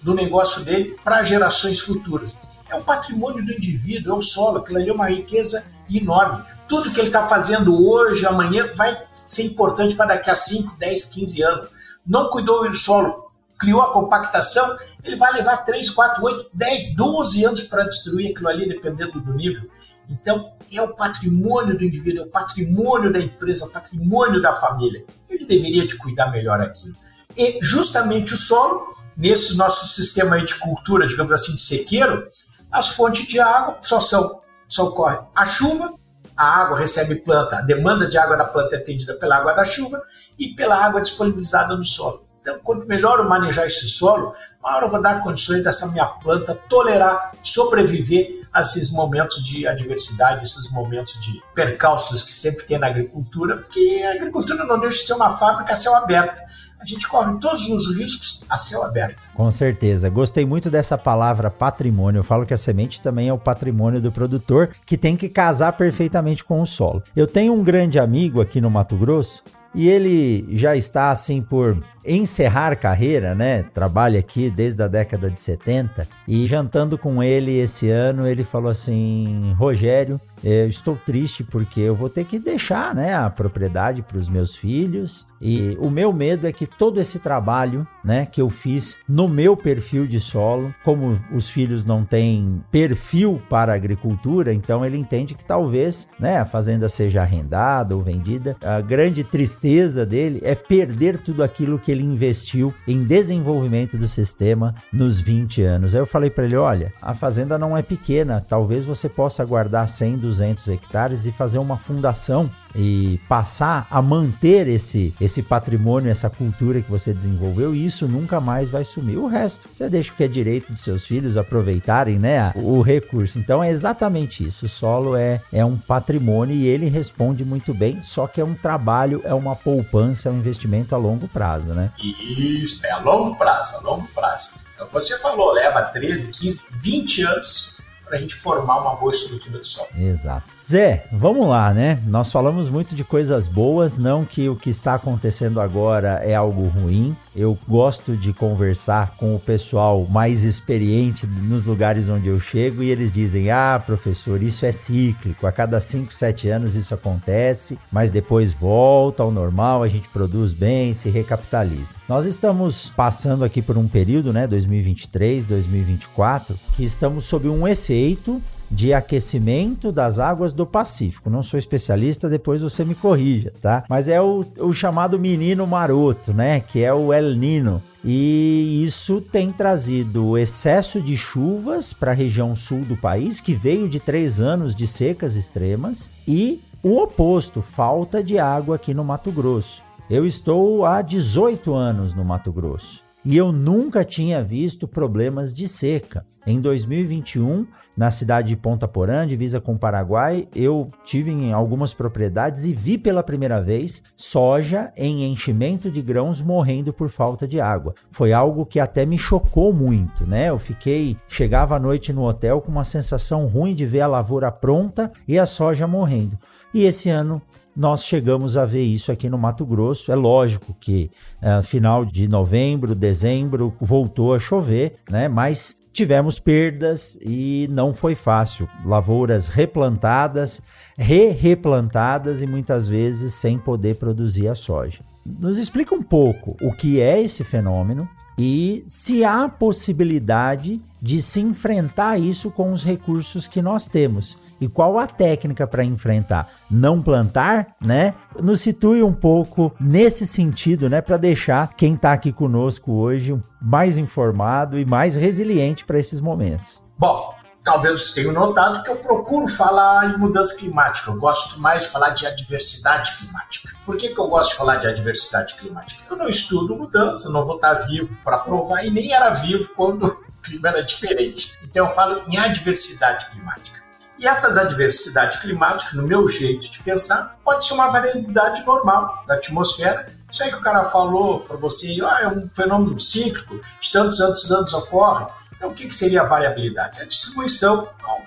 [SPEAKER 2] do negócio dele para gerações futuras. É o patrimônio do indivíduo, é o solo, aquilo ali é uma riqueza enorme. Tudo que ele está fazendo hoje, amanhã, vai ser importante para daqui a 5, 10, 15 anos. Não cuidou do solo, criou a compactação, ele vai levar 3, 4, 8, 10, 12 anos para destruir aquilo ali, dependendo do nível. Então, é o patrimônio do indivíduo, é o patrimônio da empresa, é o patrimônio da família. Ele deveria de cuidar melhor aquilo. E justamente o solo, nesse nosso sistema de cultura, digamos assim, de sequeiro, as fontes de água só são só ocorre a chuva, a água recebe planta, a demanda de água da planta é atendida pela água da chuva e pela água disponibilizada no solo. Então, quanto melhor eu manejar esse solo, maior eu vou dar condições dessa minha planta tolerar, sobreviver a esses momentos de adversidade, esses momentos de percalços que sempre tem na agricultura, porque a agricultura não deixa de ser uma fábrica a céu aberto a gente corre todos os riscos a céu aberto.
[SPEAKER 1] Com certeza. Gostei muito dessa palavra patrimônio. Eu falo que a semente também é o patrimônio do produtor, que tem que casar perfeitamente com o solo. Eu tenho um grande amigo aqui no Mato Grosso e ele já está assim por encerrar carreira, né? Trabalha aqui desde a década de 70 e jantando com ele esse ano, ele falou assim: "Rogério, eu estou triste porque eu vou ter que deixar, né, a propriedade para os meus filhos e o meu medo é que todo esse trabalho, né, que eu fiz no meu perfil de solo, como os filhos não têm perfil para agricultura, então ele entende que talvez, né, a fazenda seja arrendada ou vendida. A grande tristeza dele é perder tudo aquilo que ele investiu em desenvolvimento do sistema nos 20 anos. Aí eu falei para ele, olha, a fazenda não é pequena, talvez você possa guardar 100, 200 hectares e fazer uma fundação e passar a manter esse, esse patrimônio, essa cultura que você desenvolveu, e isso nunca mais vai sumir. O resto, você deixa o que é direito dos seus filhos aproveitarem né, o, o recurso. Então é exatamente isso. O solo é, é um patrimônio e ele responde muito bem, só que é um trabalho, é uma poupança, é um investimento a longo prazo, né?
[SPEAKER 2] Isso, é a longo prazo, a longo prazo. Você falou, leva 13, 15, 20 anos para a gente formar uma boa estrutura de solo.
[SPEAKER 1] Exato. Zé, vamos lá, né? Nós falamos muito de coisas boas, não que o que está acontecendo agora é algo ruim. Eu gosto de conversar com o pessoal mais experiente nos lugares onde eu chego e eles dizem: ah, professor, isso é cíclico, a cada 5, 7 anos isso acontece, mas depois volta ao normal, a gente produz bem, se recapitaliza. Nós estamos passando aqui por um período, né, 2023, 2024, que estamos sob um efeito de aquecimento das águas do Pacífico. Não sou especialista, depois você me corrija, tá? Mas é o, o chamado menino maroto, né? Que é o El Nino. E isso tem trazido excesso de chuvas para a região sul do país, que veio de três anos de secas extremas, e o oposto, falta de água aqui no Mato Grosso. Eu estou há 18 anos no Mato Grosso e eu nunca tinha visto problemas de seca. Em 2021, na cidade de Ponta Porã, divisa com o Paraguai, eu tive em algumas propriedades e vi pela primeira vez soja em enchimento de grãos morrendo por falta de água. Foi algo que até me chocou muito, né? Eu fiquei, chegava à noite no hotel com uma sensação ruim de ver a lavoura pronta e a soja morrendo. e esse ano nós chegamos a ver isso aqui no Mato Grosso. É lógico que uh, final de novembro, dezembro voltou a chover, né? Mas tivemos perdas e não foi fácil. Lavouras replantadas, re-replantadas e muitas vezes sem poder produzir a soja. Nos explica um pouco o que é esse fenômeno e se há possibilidade de se enfrentar isso com os recursos que nós temos e qual a técnica para enfrentar? Não plantar, né? Nos situe um pouco nesse sentido, né, para deixar quem está aqui conosco hoje mais informado e mais resiliente para esses momentos.
[SPEAKER 2] Bom, talvez tenham notado que eu procuro falar em mudança climática. Eu gosto mais de falar de adversidade climática. Por que, que eu gosto de falar de adversidade climática? Eu não estudo mudança, não vou estar vivo para provar e nem era vivo quando o clima era diferente. Então eu falo em adversidade climática. E essas adversidades climáticas, no meu jeito de pensar, pode ser uma variabilidade normal da atmosfera. Isso aí que o cara falou para você, ah, é um fenômeno cíclico, de tantos tantos anos ocorre. Então, o que, que seria a variabilidade? A distribuição ao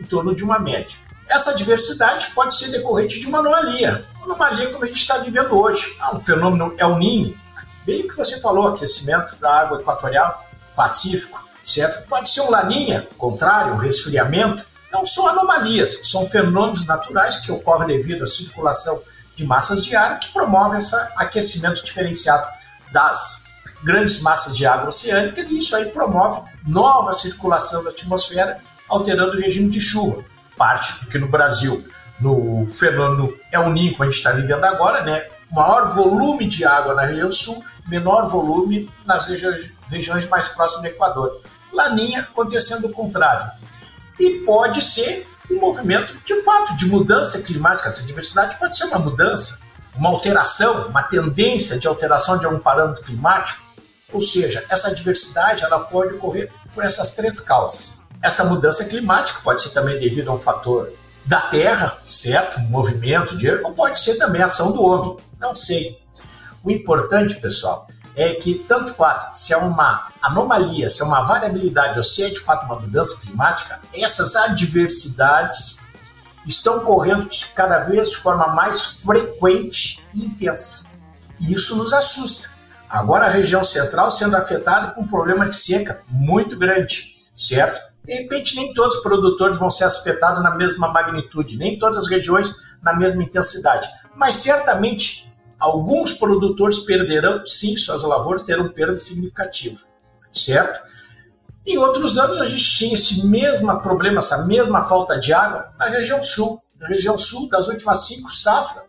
[SPEAKER 2] em torno de uma média. Essa diversidade pode ser decorrente de uma anomalia. Uma anomalia como a gente está vivendo hoje. Ah, um fenômeno é o Ninho, bem o que você falou, aquecimento da água equatorial, Pacífico, certo? Pode ser um laninha, contrário, um resfriamento, não são anomalias, são fenômenos naturais que ocorrem devido à circulação de massas de ar que promove esse aquecimento diferenciado das grandes massas de água oceânicas e isso aí promove nova circulação da atmosfera, alterando o regime de chuva. Parte porque no Brasil, no fenômeno é o que a gente está vivendo agora, né? Maior volume de água na região sul, menor volume nas regiões, regiões mais próximas do Equador. Laninha acontecendo o contrário e pode ser um movimento de fato de mudança climática. Essa diversidade pode ser uma mudança, uma alteração, uma tendência de alteração de algum parâmetro climático. Ou seja, essa diversidade ela pode ocorrer por essas três causas. Essa mudança climática pode ser também devido a um fator da Terra, certo? Um movimento de ou pode ser também ação do homem. Não sei. O importante, pessoal, é que tanto faz se é uma anomalia, se é uma variabilidade ou se é de fato uma mudança climática, essas adversidades estão ocorrendo cada vez de forma mais frequente e intensa. E isso nos assusta. Agora a região central sendo afetada com um problema de seca muito grande, certo? De repente, nem todos os produtores vão ser afetados na mesma magnitude, nem todas as regiões na mesma intensidade, mas certamente Alguns produtores perderão, sim, suas lavouras terão perda significativa, certo? Em outros anos a gente tinha esse mesmo problema, essa mesma falta de água na região sul. Na região sul, das últimas cinco safras,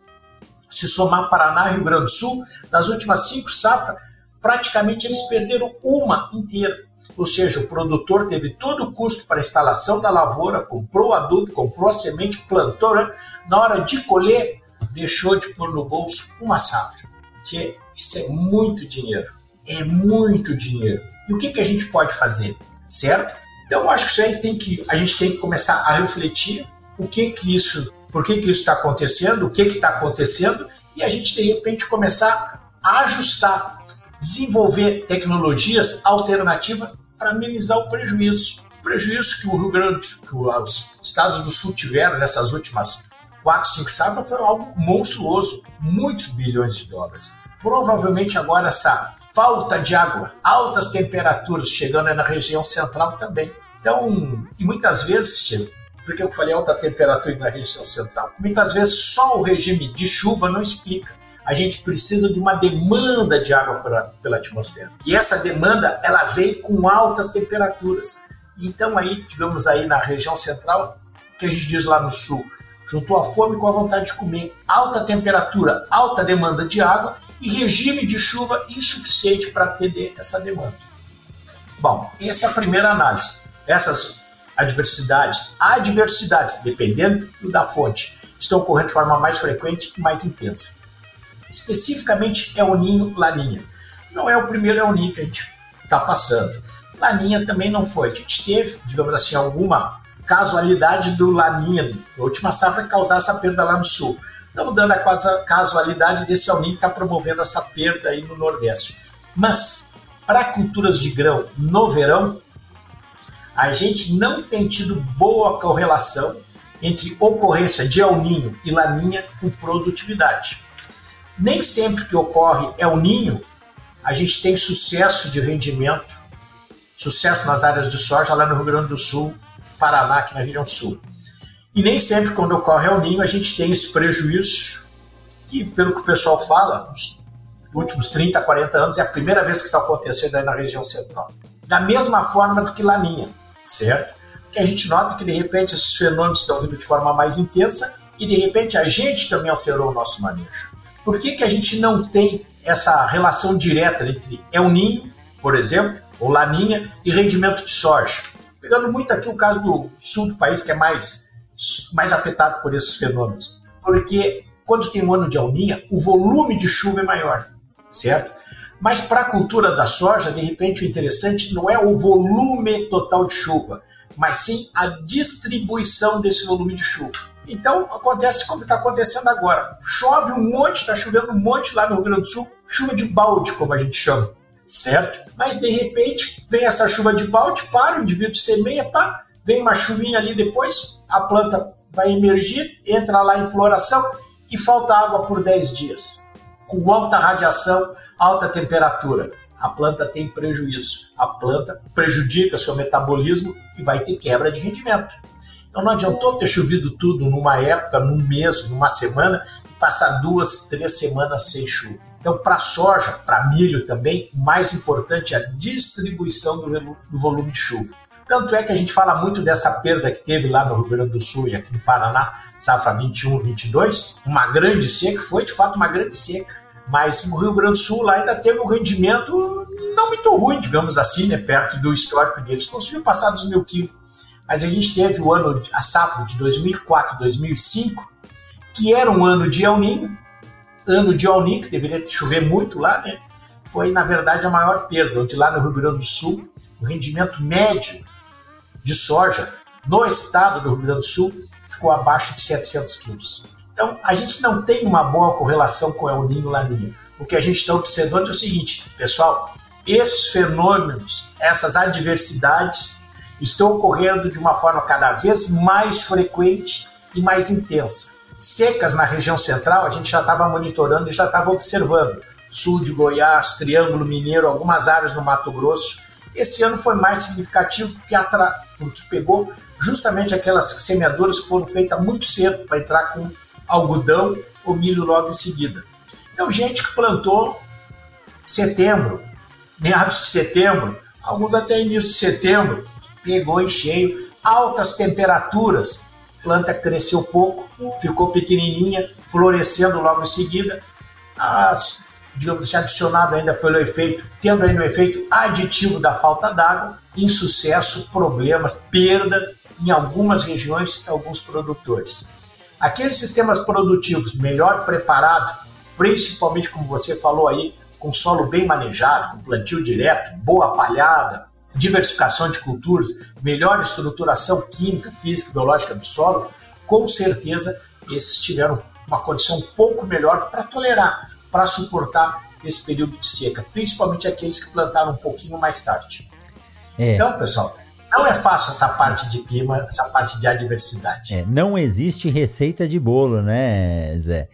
[SPEAKER 2] se somar Paraná e Rio Grande do Sul, das últimas cinco safras, praticamente eles perderam uma inteira. Ou seja, o produtor teve todo o custo para a instalação da lavoura, comprou adubo, comprou a semente, plantou, né? na hora de colher, deixou de pôr no bolso uma safra. Tchê, isso é muito dinheiro. É muito dinheiro. E o que, que a gente pode fazer? Certo? Então, acho que isso aí tem que, a gente tem que começar a refletir o que que isso, por que que isso está acontecendo, o que está acontecendo, e a gente, de repente, começar a ajustar, desenvolver tecnologias alternativas para amenizar o prejuízo. O prejuízo que o Rio Grande, que os estados do Sul tiveram nessas últimas 4, 5 safras foi algo monstruoso, muitos bilhões de dólares. Provavelmente agora essa falta de água, altas temperaturas chegando na região central também. Então, e muitas vezes, porque eu falei alta temperatura na região central, muitas vezes só o regime de chuva não explica. A gente precisa de uma demanda de água pela, pela atmosfera. E essa demanda, ela vem com altas temperaturas. Então aí, digamos aí na região central, que a gente diz lá no sul, juntou a fome com a vontade de comer, alta temperatura, alta demanda de água e regime de chuva insuficiente para atender essa demanda. Bom, essa é a primeira análise. Essas adversidades, adversidades, dependendo da fonte, estão ocorrendo de forma mais frequente e mais intensa. Especificamente é o ninho laninha. Não é o primeiro é o ninho que a gente está passando. Laninha também não foi. A gente teve, digamos assim, alguma casualidade do Laninha, a última safra, causar essa perda lá no sul. Estamos dando a casualidade desse El Niño que está promovendo essa perda aí no Nordeste. Mas, para culturas de grão no verão, a gente não tem tido boa correlação entre ocorrência de El Ninho e Laninha com produtividade. Nem sempre que ocorre El Ninho, a gente tem sucesso de rendimento, sucesso nas áreas de soja lá no Rio Grande do Sul, Paraná, aqui na região sul. E nem sempre quando ocorre El Ninho a gente tem esse prejuízo, que pelo que o pessoal fala, nos últimos 30, 40 anos é a primeira vez que está acontecendo aí na região central. Da mesma forma do que Laninha, certo? Que a gente nota que de repente esses fenômenos estão vindo de forma mais intensa e de repente a gente também alterou o nosso manejo. Por que, que a gente não tem essa relação direta entre El Ninho, por exemplo, ou Laninha, e rendimento de soja? Pegando muito aqui o caso do sul do país, que é mais, mais afetado por esses fenômenos. Porque quando tem um ano de El Ninha, o volume de chuva é maior, certo? Mas para a cultura da soja, de repente, o interessante não é o volume total de chuva, mas sim a distribuição desse volume de chuva. Então acontece como está acontecendo agora. Chove um monte, está chovendo um monte lá no Rio Grande do Sul, chuva de balde, como a gente chama, certo? Mas de repente vem essa chuva de balde, para, o indivíduo semeia, pá, vem uma chuvinha ali depois, a planta vai emergir, entra lá em floração e falta água por 10 dias. Com alta radiação, alta temperatura. A planta tem prejuízo. A planta prejudica seu metabolismo e vai ter quebra de rendimento. Então não adiantou ter chovido tudo numa época, num mês, numa semana, e passar duas, três semanas sem chuva. Então, para soja, para milho também, o mais importante é a distribuição do, volume de chuva. Tanto é que a gente fala muito dessa perda que teve lá no Rio Grande do Sul e aqui no Paraná, safra 21, 22, uma grande seca, foi de fato uma grande seca. Mas o Rio Grande do Sul lá ainda teve um rendimento não muito ruim, digamos assim, né, perto do histórico deles. Conseguiu passar dos mil quilos mas a gente teve o ano, a safra de 2004, 2005, que era um ano de El Niño, ano de El Niño, que deveria chover muito lá, né? Foi, na verdade, a maior perda, onde lá no Rio Grande do Sul, o rendimento médio de soja no estado do Rio Grande do Sul ficou abaixo de 700 quilos. Então, a gente não tem uma boa correlação com Niño e Laninha. O que a gente está observando é o seguinte, pessoal, esses fenômenos, essas adversidades estão ocorrendo de uma forma cada vez mais frequente e mais intensa. Secas na região central, a gente já estava monitorando e já estava observando. Sul de Goiás, Triângulo Mineiro, algumas áreas no Mato Grosso. Esse ano foi mais significativo porque, atra... porque pegou justamente aquelas semeaduras que foram feitas muito cedo para entrar com algodão ou milho logo em seguida. Então, gente que plantou setembro, meados de setembro, alguns até início de setembro, pegou em cheio, altas temperaturas, planta cresceu pouco, ficou pequenininha, florescendo logo em seguida, as, digamos assim, adicionado ainda pelo efeito, tendo ainda o efeito aditivo da falta d'água, insucesso, problemas, perdas em algumas regiões e alguns produtores. Aqueles sistemas produtivos melhor preparados, principalmente como você falou aí, com solo bem manejado, com plantio direto, boa palhada, diversificação de culturas, melhor estruturação química, física e biológica do solo, com certeza esses tiveram uma condição um pouco melhor para tolerar, para suportar esse período de seca, principalmente aqueles que plantaram um pouquinho mais tarde. É. Então, pessoal, não é fácil essa parte de clima, essa parte de adversidade.
[SPEAKER 1] É, não existe receita de bolo, né, Zé?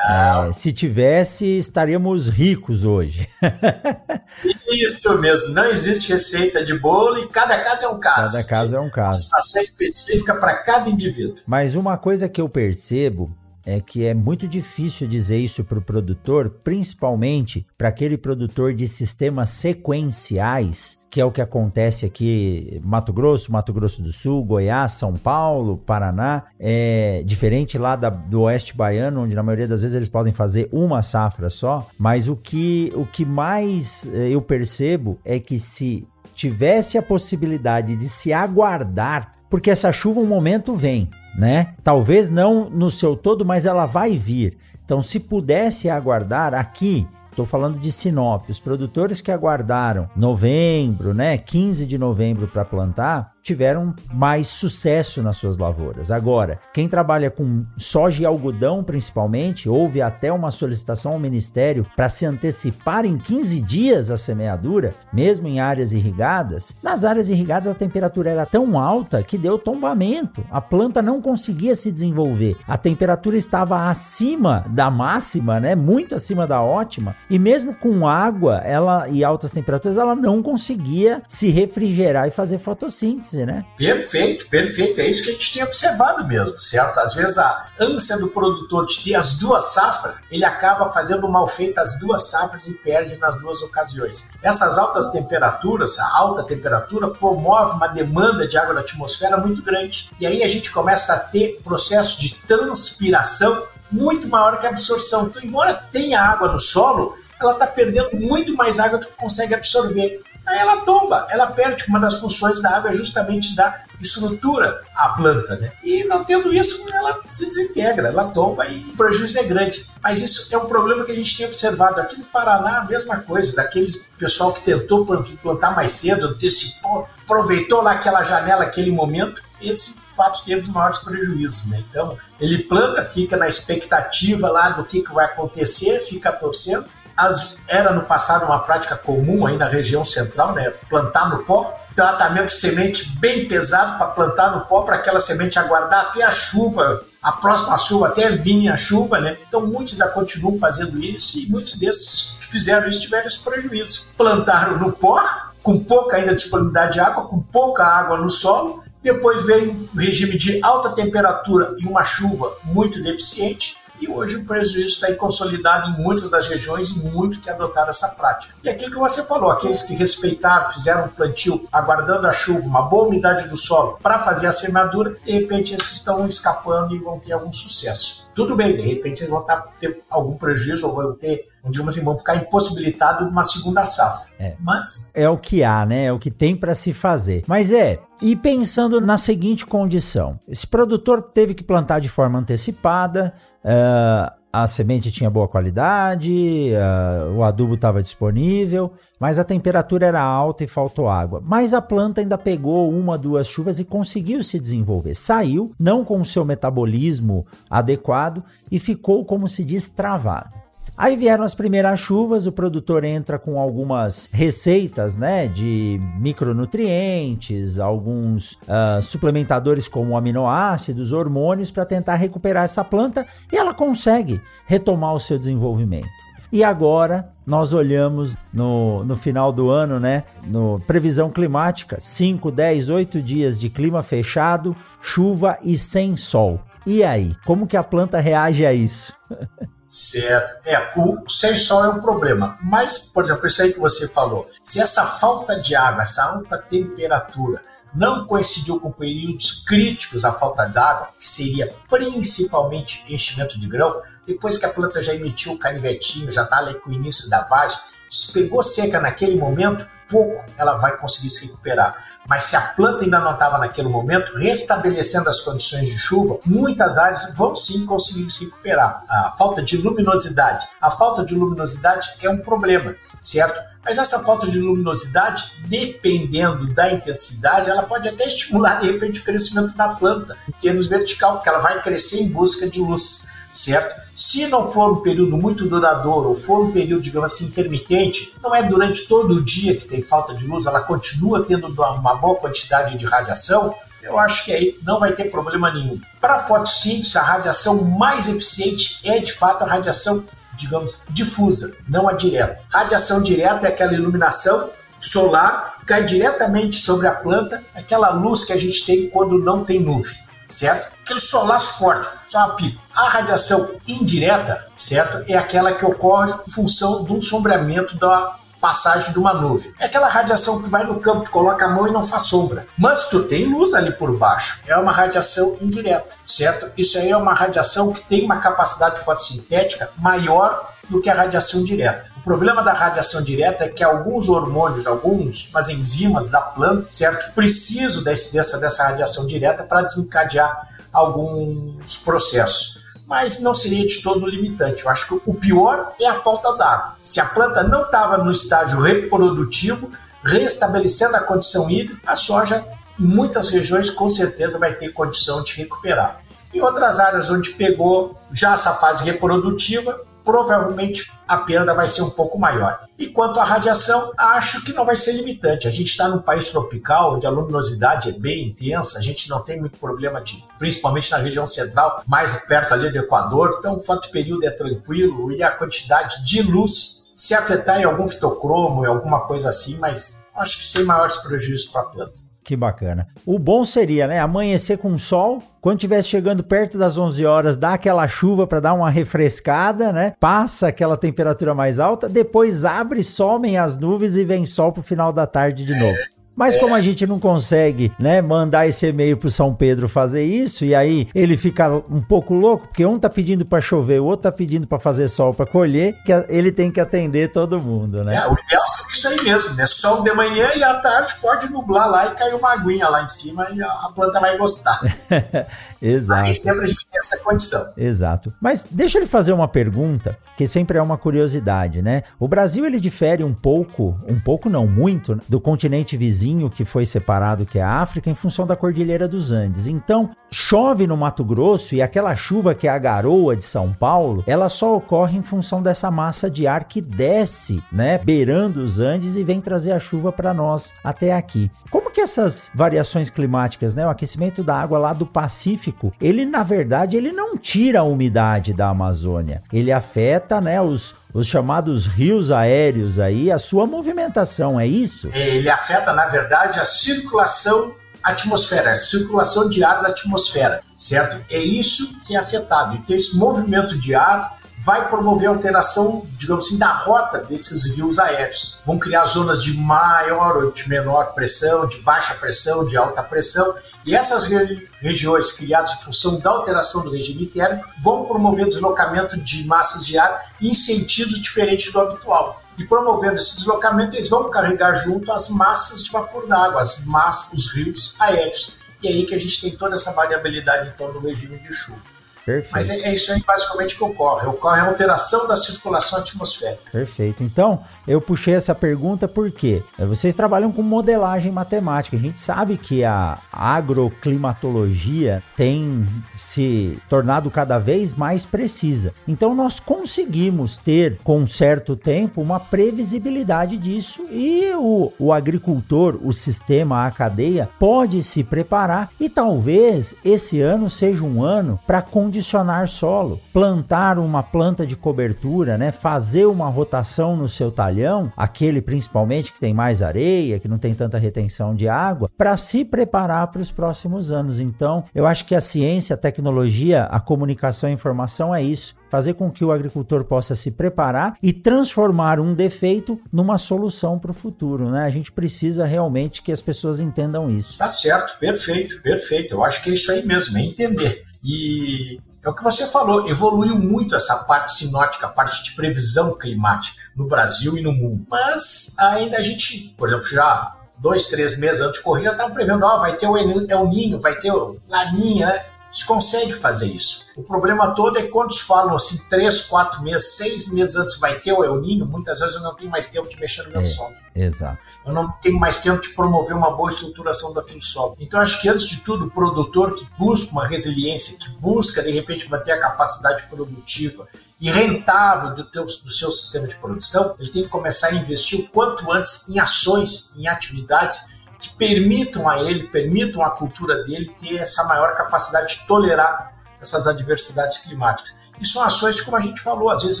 [SPEAKER 1] É, se tivesse, estaríamos ricos hoje.
[SPEAKER 2] Isso mesmo, não existe receita de bolo e cada caso é um caso.
[SPEAKER 1] Cada caso é um caso. Uma
[SPEAKER 2] situação específica para cada indivíduo.
[SPEAKER 1] Mas uma coisa que eu percebo é que é muito difícil dizer isso para o produtor, principalmente para aquele produtor de sistemas sequenciais, que é o que acontece aqui Mato Grosso, Mato Grosso do Sul, Goiás, São Paulo, Paraná, é diferente lá da, do oeste baiano, onde na maioria das vezes eles podem fazer uma safra só, mas o que, o que mais é, eu percebo é que se tivesse a possibilidade de se aguardar, porque essa chuva um momento vem, né? Talvez não no seu todo, mas ela vai vir. Então, se pudesse aguardar aqui, Estou falando de Sinop. Os produtores que aguardaram novembro, né, 15 de novembro para plantar, tiveram mais sucesso nas suas lavouras. Agora, quem trabalha com soja e algodão principalmente, houve até uma solicitação ao Ministério para se antecipar em 15 dias a semeadura, mesmo em áreas irrigadas. Nas áreas irrigadas a temperatura era tão alta que deu tombamento. A planta não conseguia se desenvolver. A temperatura estava acima da máxima, né? Muito acima da ótima, e mesmo com água, ela e altas temperaturas, ela não conseguia se refrigerar e fazer fotossíntese, né?
[SPEAKER 2] Perfeito, perfeito. É isso que a gente tem observado mesmo, certo? Às vezes a ânsia do produtor de ter as duas safras, ele acaba fazendo mal feito as duas safras e perde nas duas ocasiões. Essas altas temperaturas, a alta temperatura promove uma demanda de água na atmosfera muito grande. E aí a gente começa a ter processo de transpiração muito maior que a absorção. Então, embora tenha água no solo, ela está perdendo muito mais água do que consegue absorver. Aí ela tomba, ela perde. Uma das funções da água é justamente dar estrutura à planta, né? E não tendo isso, ela se desintegra, ela tomba e o prejuízo é grande. Mas isso é um problema que a gente tem observado aqui no Paraná, a mesma coisa. Aqueles pessoal que tentou plantar mais cedo, antecipou, aproveitou lá aquela janela, aquele momento, esse fato teve os maiores prejuízos, né? Então, ele planta, fica na expectativa lá do que, que vai acontecer, fica torcendo, as, era no passado uma prática comum aí na região central, né? Plantar no pó, tratamento de semente bem pesado para plantar no pó, para aquela semente aguardar até a chuva, a próxima chuva, até vir a chuva, né? Então muitos ainda continuam fazendo isso e muitos desses que fizeram isso tiveram esse prejuízo. Plantaram no pó, com pouca ainda disponibilidade de água, com pouca água no solo, depois veio um regime de alta temperatura e uma chuva muito deficiente e hoje o prejuízo está consolidado em muitas das regiões e muito que adotaram essa prática. E aquilo que você falou, aqueles que respeitaram, fizeram plantio aguardando a chuva, uma boa umidade do solo para fazer a semeadura, de repente esses estão escapando e vão ter algum sucesso. Tudo bem, de repente eles vão ter algum prejuízo ou vão ter, digamos assim, vão ficar impossibilitados de uma segunda safra.
[SPEAKER 1] É. Mas é o que há, né? É o que tem para se fazer. Mas é, e pensando na seguinte condição: esse produtor teve que plantar de forma antecipada, uh, a semente tinha boa qualidade, uh, o adubo estava disponível, mas a temperatura era alta e faltou água. Mas a planta ainda pegou uma, duas chuvas e conseguiu se desenvolver. Saiu, não com o seu metabolismo adequado e ficou, como se diz, travada. Aí vieram as primeiras chuvas, o produtor entra com algumas receitas, né, de micronutrientes, alguns uh, suplementadores como aminoácidos, hormônios para tentar recuperar essa planta e ela consegue retomar o seu desenvolvimento. E agora nós olhamos no, no final do ano, né? No previsão climática: 5, 10, 8 dias de clima fechado, chuva e sem sol. E aí, como que a planta reage a isso?
[SPEAKER 2] Certo. É, o sem sol é um problema. Mas, por exemplo, isso aí que você falou, se essa falta de água, essa alta temperatura, não coincidiu com períodos críticos a falta d'água, que seria principalmente enchimento de grão, depois que a planta já emitiu o canivetinho, já está ali com o início da vagem, se pegou seca naquele momento, pouco ela vai conseguir se recuperar. Mas se a planta ainda não estava naquele momento, restabelecendo as condições de chuva, muitas áreas vão sim conseguir se recuperar. A falta de luminosidade. A falta de luminosidade é um problema, certo? Mas essa falta de luminosidade, dependendo da intensidade, ela pode até estimular de repente o crescimento da planta em termos vertical, porque ela vai crescer em busca de luz certo? Se não for um período muito duradouro, ou for um período, digamos assim, intermitente, não é durante todo o dia que tem falta de luz, ela continua tendo uma boa quantidade de radiação, eu acho que aí não vai ter problema nenhum. Para a fotossíntese, a radiação mais eficiente é de fato a radiação, digamos, difusa, não a direta. Radiação direta é aquela iluminação solar que cai diretamente sobre a planta, aquela luz que a gente tem quando não tem nuvem certo? Aquele solaço forte, uma pico. A radiação indireta, certo? É aquela que ocorre em função um sombreamento da passagem de uma nuvem. É aquela radiação que vai no campo, tu coloca a mão e não faz sombra. Mas tu tem luz ali por baixo. É uma radiação indireta, certo? Isso aí é uma radiação que tem uma capacidade fotossintética maior do que a radiação direta. O problema da radiação direta é que alguns hormônios, algumas enzimas da planta, certo, precisam desse, dessa, dessa radiação direta para desencadear alguns processos. Mas não seria de todo limitante. Eu acho que o pior é a falta d'água. Se a planta não estava no estágio reprodutivo, restabelecendo a condição hídrica, a soja em muitas regiões com certeza vai ter condição de recuperar. Em outras áreas onde pegou já essa fase reprodutiva, provavelmente a perda vai ser um pouco maior. E quanto à radiação, acho que não vai ser limitante. A gente está num país tropical, onde a luminosidade é bem intensa, a gente não tem muito problema de, principalmente na região central, mais perto ali do Equador, então o foto período é tranquilo e a quantidade de luz se afetar em algum fitocromo, em alguma coisa assim, mas acho que sem maiores prejuízos para a planta.
[SPEAKER 1] Que bacana. O bom seria, né, amanhecer com sol, quando estivesse chegando perto das 11 horas, dá aquela chuva para dar uma refrescada, né? Passa aquela temperatura mais alta, depois abre, somem as nuvens e vem sol pro final da tarde de novo. Mas é. como a gente não consegue, né, mandar esse e-mail pro São Pedro fazer isso, e aí ele fica um pouco louco, porque um tá pedindo para chover, o outro tá pedindo para fazer sol para colher, que ele tem que atender todo mundo, né?
[SPEAKER 2] É, o ideal seria isso aí mesmo, né? Sol de manhã e à tarde pode nublar lá e cair uma aguinha lá em cima e a planta vai gostar.
[SPEAKER 1] Exato. Aí
[SPEAKER 2] sempre a gente tem essa condição.
[SPEAKER 1] Exato. Mas deixa ele fazer uma pergunta, que sempre é uma curiosidade, né? O Brasil ele difere um pouco, um pouco não muito, do continente vizinho que foi separado, que é a África, em função da Cordilheira dos Andes. Então, chove no Mato Grosso e aquela chuva que é a garoa de São Paulo, ela só ocorre em função dessa massa de ar que desce, né, beirando os Andes e vem trazer a chuva para nós até aqui. Como que essas variações climáticas, né, o aquecimento da água lá do Pacífico, ele na verdade ele não tira a umidade da Amazônia, ele afeta, né, os os chamados rios aéreos aí, a sua movimentação, é isso?
[SPEAKER 2] Ele afeta, na verdade, a circulação atmosfera, a circulação de ar na atmosfera, certo? É isso que é afetado. Então, esse movimento de ar vai promover alteração, digamos assim, da rota desses rios aéreos. Vão criar zonas de maior ou de menor pressão, de baixa pressão, de alta pressão, e essas re regiões criadas em função da alteração do regime térmico vão promover deslocamento de massas de ar em sentidos diferentes do habitual e promovendo esse deslocamento, eles vão carregar junto as massas de vapor d'água, as massas, os rios aéreos. E é aí que a gente tem toda essa variabilidade então no regime de chuva. Perfeito. Mas é, é, isso aí basicamente que ocorre. Ocorre a alteração da circulação atmosférica.
[SPEAKER 1] Perfeito. Então, eu puxei essa pergunta porque vocês trabalham com modelagem matemática. A gente sabe que a agroclimatologia tem se tornado cada vez mais precisa. Então, nós conseguimos ter, com um certo tempo, uma previsibilidade disso e o, o agricultor, o sistema, a cadeia, pode se preparar e talvez esse ano seja um ano para condicionar condicionar solo, plantar uma planta de cobertura, né? Fazer uma rotação no seu talhão, aquele principalmente que tem mais areia, que não tem tanta retenção de água, para se preparar para os próximos anos. Então, eu acho que a ciência, a tecnologia, a comunicação e a informação é isso fazer com que o agricultor possa se preparar e transformar um defeito numa solução para o futuro, né? A gente precisa realmente que as pessoas entendam isso.
[SPEAKER 2] Tá certo, perfeito, perfeito. Eu acho que é isso aí mesmo, é entender. E é o que você falou, evoluiu muito essa parte sinótica, a parte de previsão climática no Brasil e no mundo. Mas ainda a gente, por exemplo, já dois, três meses antes de correr, já estava prevendo, ó, oh, vai ter o El Ninho, vai ter o Laninha, né? Se consegue fazer isso. O problema todo é quando falam assim, três, quatro meses, seis meses antes vai ter o El Ninho, muitas vezes eu não tenho mais tempo de mexer no meu é, solo.
[SPEAKER 1] Exato.
[SPEAKER 2] Eu não tenho mais tempo de promover uma boa estruturação daquele solo. Então, acho que antes de tudo, o produtor que busca uma resiliência, que busca, de repente, manter a capacidade produtiva e rentável do, teu, do seu sistema de produção, ele tem que começar a investir o quanto antes em ações, em atividades que permitam a ele, permitam à cultura dele ter essa maior capacidade de tolerar essas adversidades climáticas. E são ações, como a gente falou, às vezes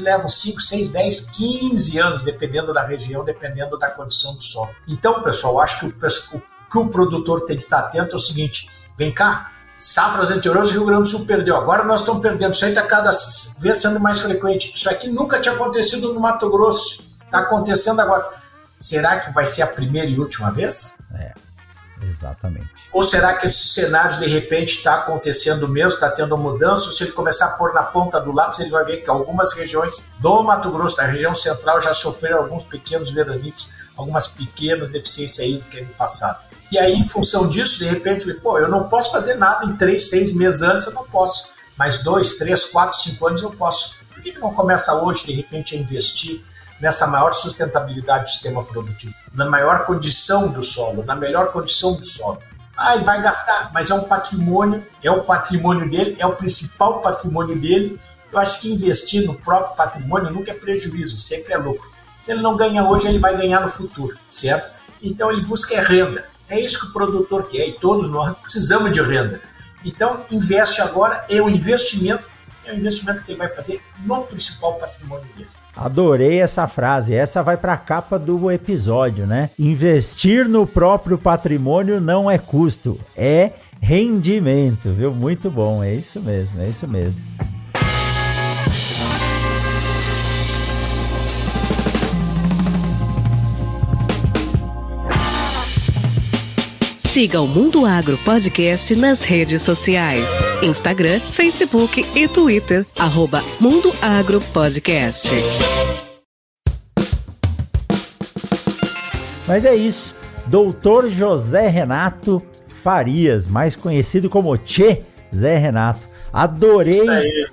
[SPEAKER 2] levam 5, 6, 10, 15 anos, dependendo da região, dependendo da condição do solo. Então, pessoal, acho que o, o que o produtor tem que estar atento é o seguinte: vem cá, safras anteriores Rio Grande do Sul perdeu, agora nós estamos perdendo. Isso aí está cada vez sendo mais frequente. Isso aqui nunca tinha acontecido no Mato Grosso, está acontecendo agora. Será que vai ser a primeira e última vez?
[SPEAKER 1] É, exatamente.
[SPEAKER 2] Ou será que esse cenário de repente está acontecendo mesmo, está tendo mudança? Se ele começar a pôr na ponta do lápis, ele vai ver que algumas regiões do Mato Grosso, da região central, já sofreram alguns pequenos veranitos, algumas pequenas deficiências hídricas no passado. E aí, em função disso, de repente, pô, eu não posso fazer nada em três, seis meses antes, eu não posso. Mas dois, três, quatro, cinco anos eu posso. Por que não começa hoje, de repente, a investir nessa maior sustentabilidade do sistema produtivo, na maior condição do solo, na melhor condição do solo. Ah, ele vai gastar, mas é um patrimônio, é o patrimônio dele, é o principal patrimônio dele. Eu acho que investir no próprio patrimônio nunca é prejuízo, sempre é lucro. Se ele não ganha hoje, ele vai ganhar no futuro, certo? Então ele busca é renda. É isso que o produtor quer e todos nós precisamos de renda. Então investe agora, é um investimento, é um investimento que ele vai fazer no principal patrimônio dele.
[SPEAKER 1] Adorei essa frase. Essa vai para a capa do episódio, né? Investir no próprio patrimônio não é custo, é rendimento, viu? Muito bom, é isso mesmo, é isso mesmo.
[SPEAKER 3] Siga o Mundo Agro Podcast nas redes sociais: Instagram, Facebook e Twitter. Arroba Mundo Agro Podcast.
[SPEAKER 1] Mas é isso. Doutor José Renato Farias, mais conhecido como Tchê Zé Renato. Adorei,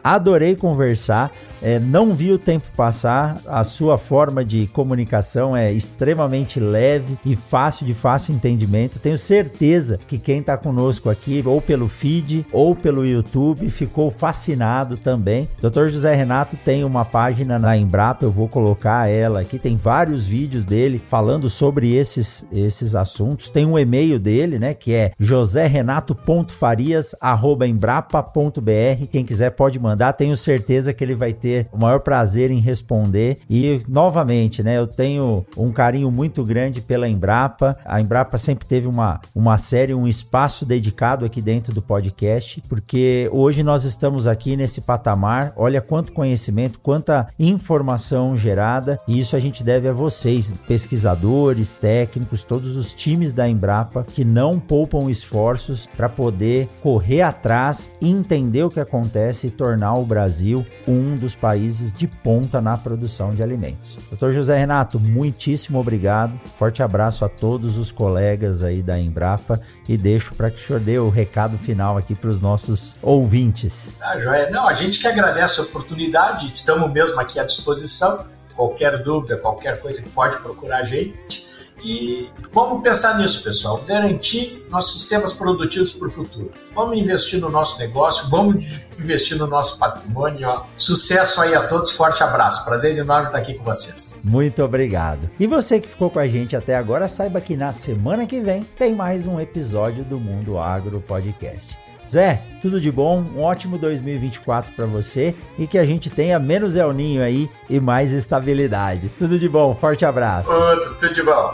[SPEAKER 1] adorei conversar. É, não vi o tempo passar, a sua forma de comunicação é extremamente leve e fácil de fácil entendimento. Tenho certeza que quem está conosco aqui, ou pelo feed ou pelo YouTube, ficou fascinado também. Dr. José Renato tem uma página na Embrapa, eu vou colocar ela aqui. Tem vários vídeos dele falando sobre esses, esses assuntos. Tem um e-mail dele, né, que é joserenato.farias@embrapa.br. Quem quiser pode mandar. Tenho certeza que ele vai ter ter o maior prazer em responder. E, novamente, né, eu tenho um carinho muito grande pela Embrapa. A Embrapa sempre teve uma, uma série, um espaço dedicado aqui dentro do podcast, porque hoje nós estamos aqui nesse patamar. Olha quanto conhecimento, quanta informação gerada, e isso a gente deve a vocês, pesquisadores, técnicos, todos os times da Embrapa que não poupam esforços para poder correr atrás, entender o que acontece e tornar o Brasil um dos países de ponta na produção de alimentos. Dr. José Renato, muitíssimo obrigado. Forte abraço a todos os colegas aí da Embrapa e deixo para que o senhor dê o recado final aqui para os nossos ouvintes.
[SPEAKER 2] Ah, joia. Não, a gente que agradece a oportunidade, estamos mesmo aqui à disposição. Qualquer dúvida, qualquer coisa que pode procurar a gente. E vamos pensar nisso, pessoal. Garantir nossos sistemas produtivos para o futuro. Vamos investir no nosso negócio, vamos investir no nosso patrimônio. Sucesso aí a todos, forte abraço. Prazer enorme estar aqui com vocês.
[SPEAKER 1] Muito obrigado. E você que ficou com a gente até agora, saiba que na semana que vem tem mais um episódio do Mundo Agro Podcast. Zé, tudo de bom, um ótimo 2024 para você e que a gente tenha menos El Ninho aí e mais estabilidade. Tudo de bom, forte abraço.
[SPEAKER 2] Outro, tudo de bom.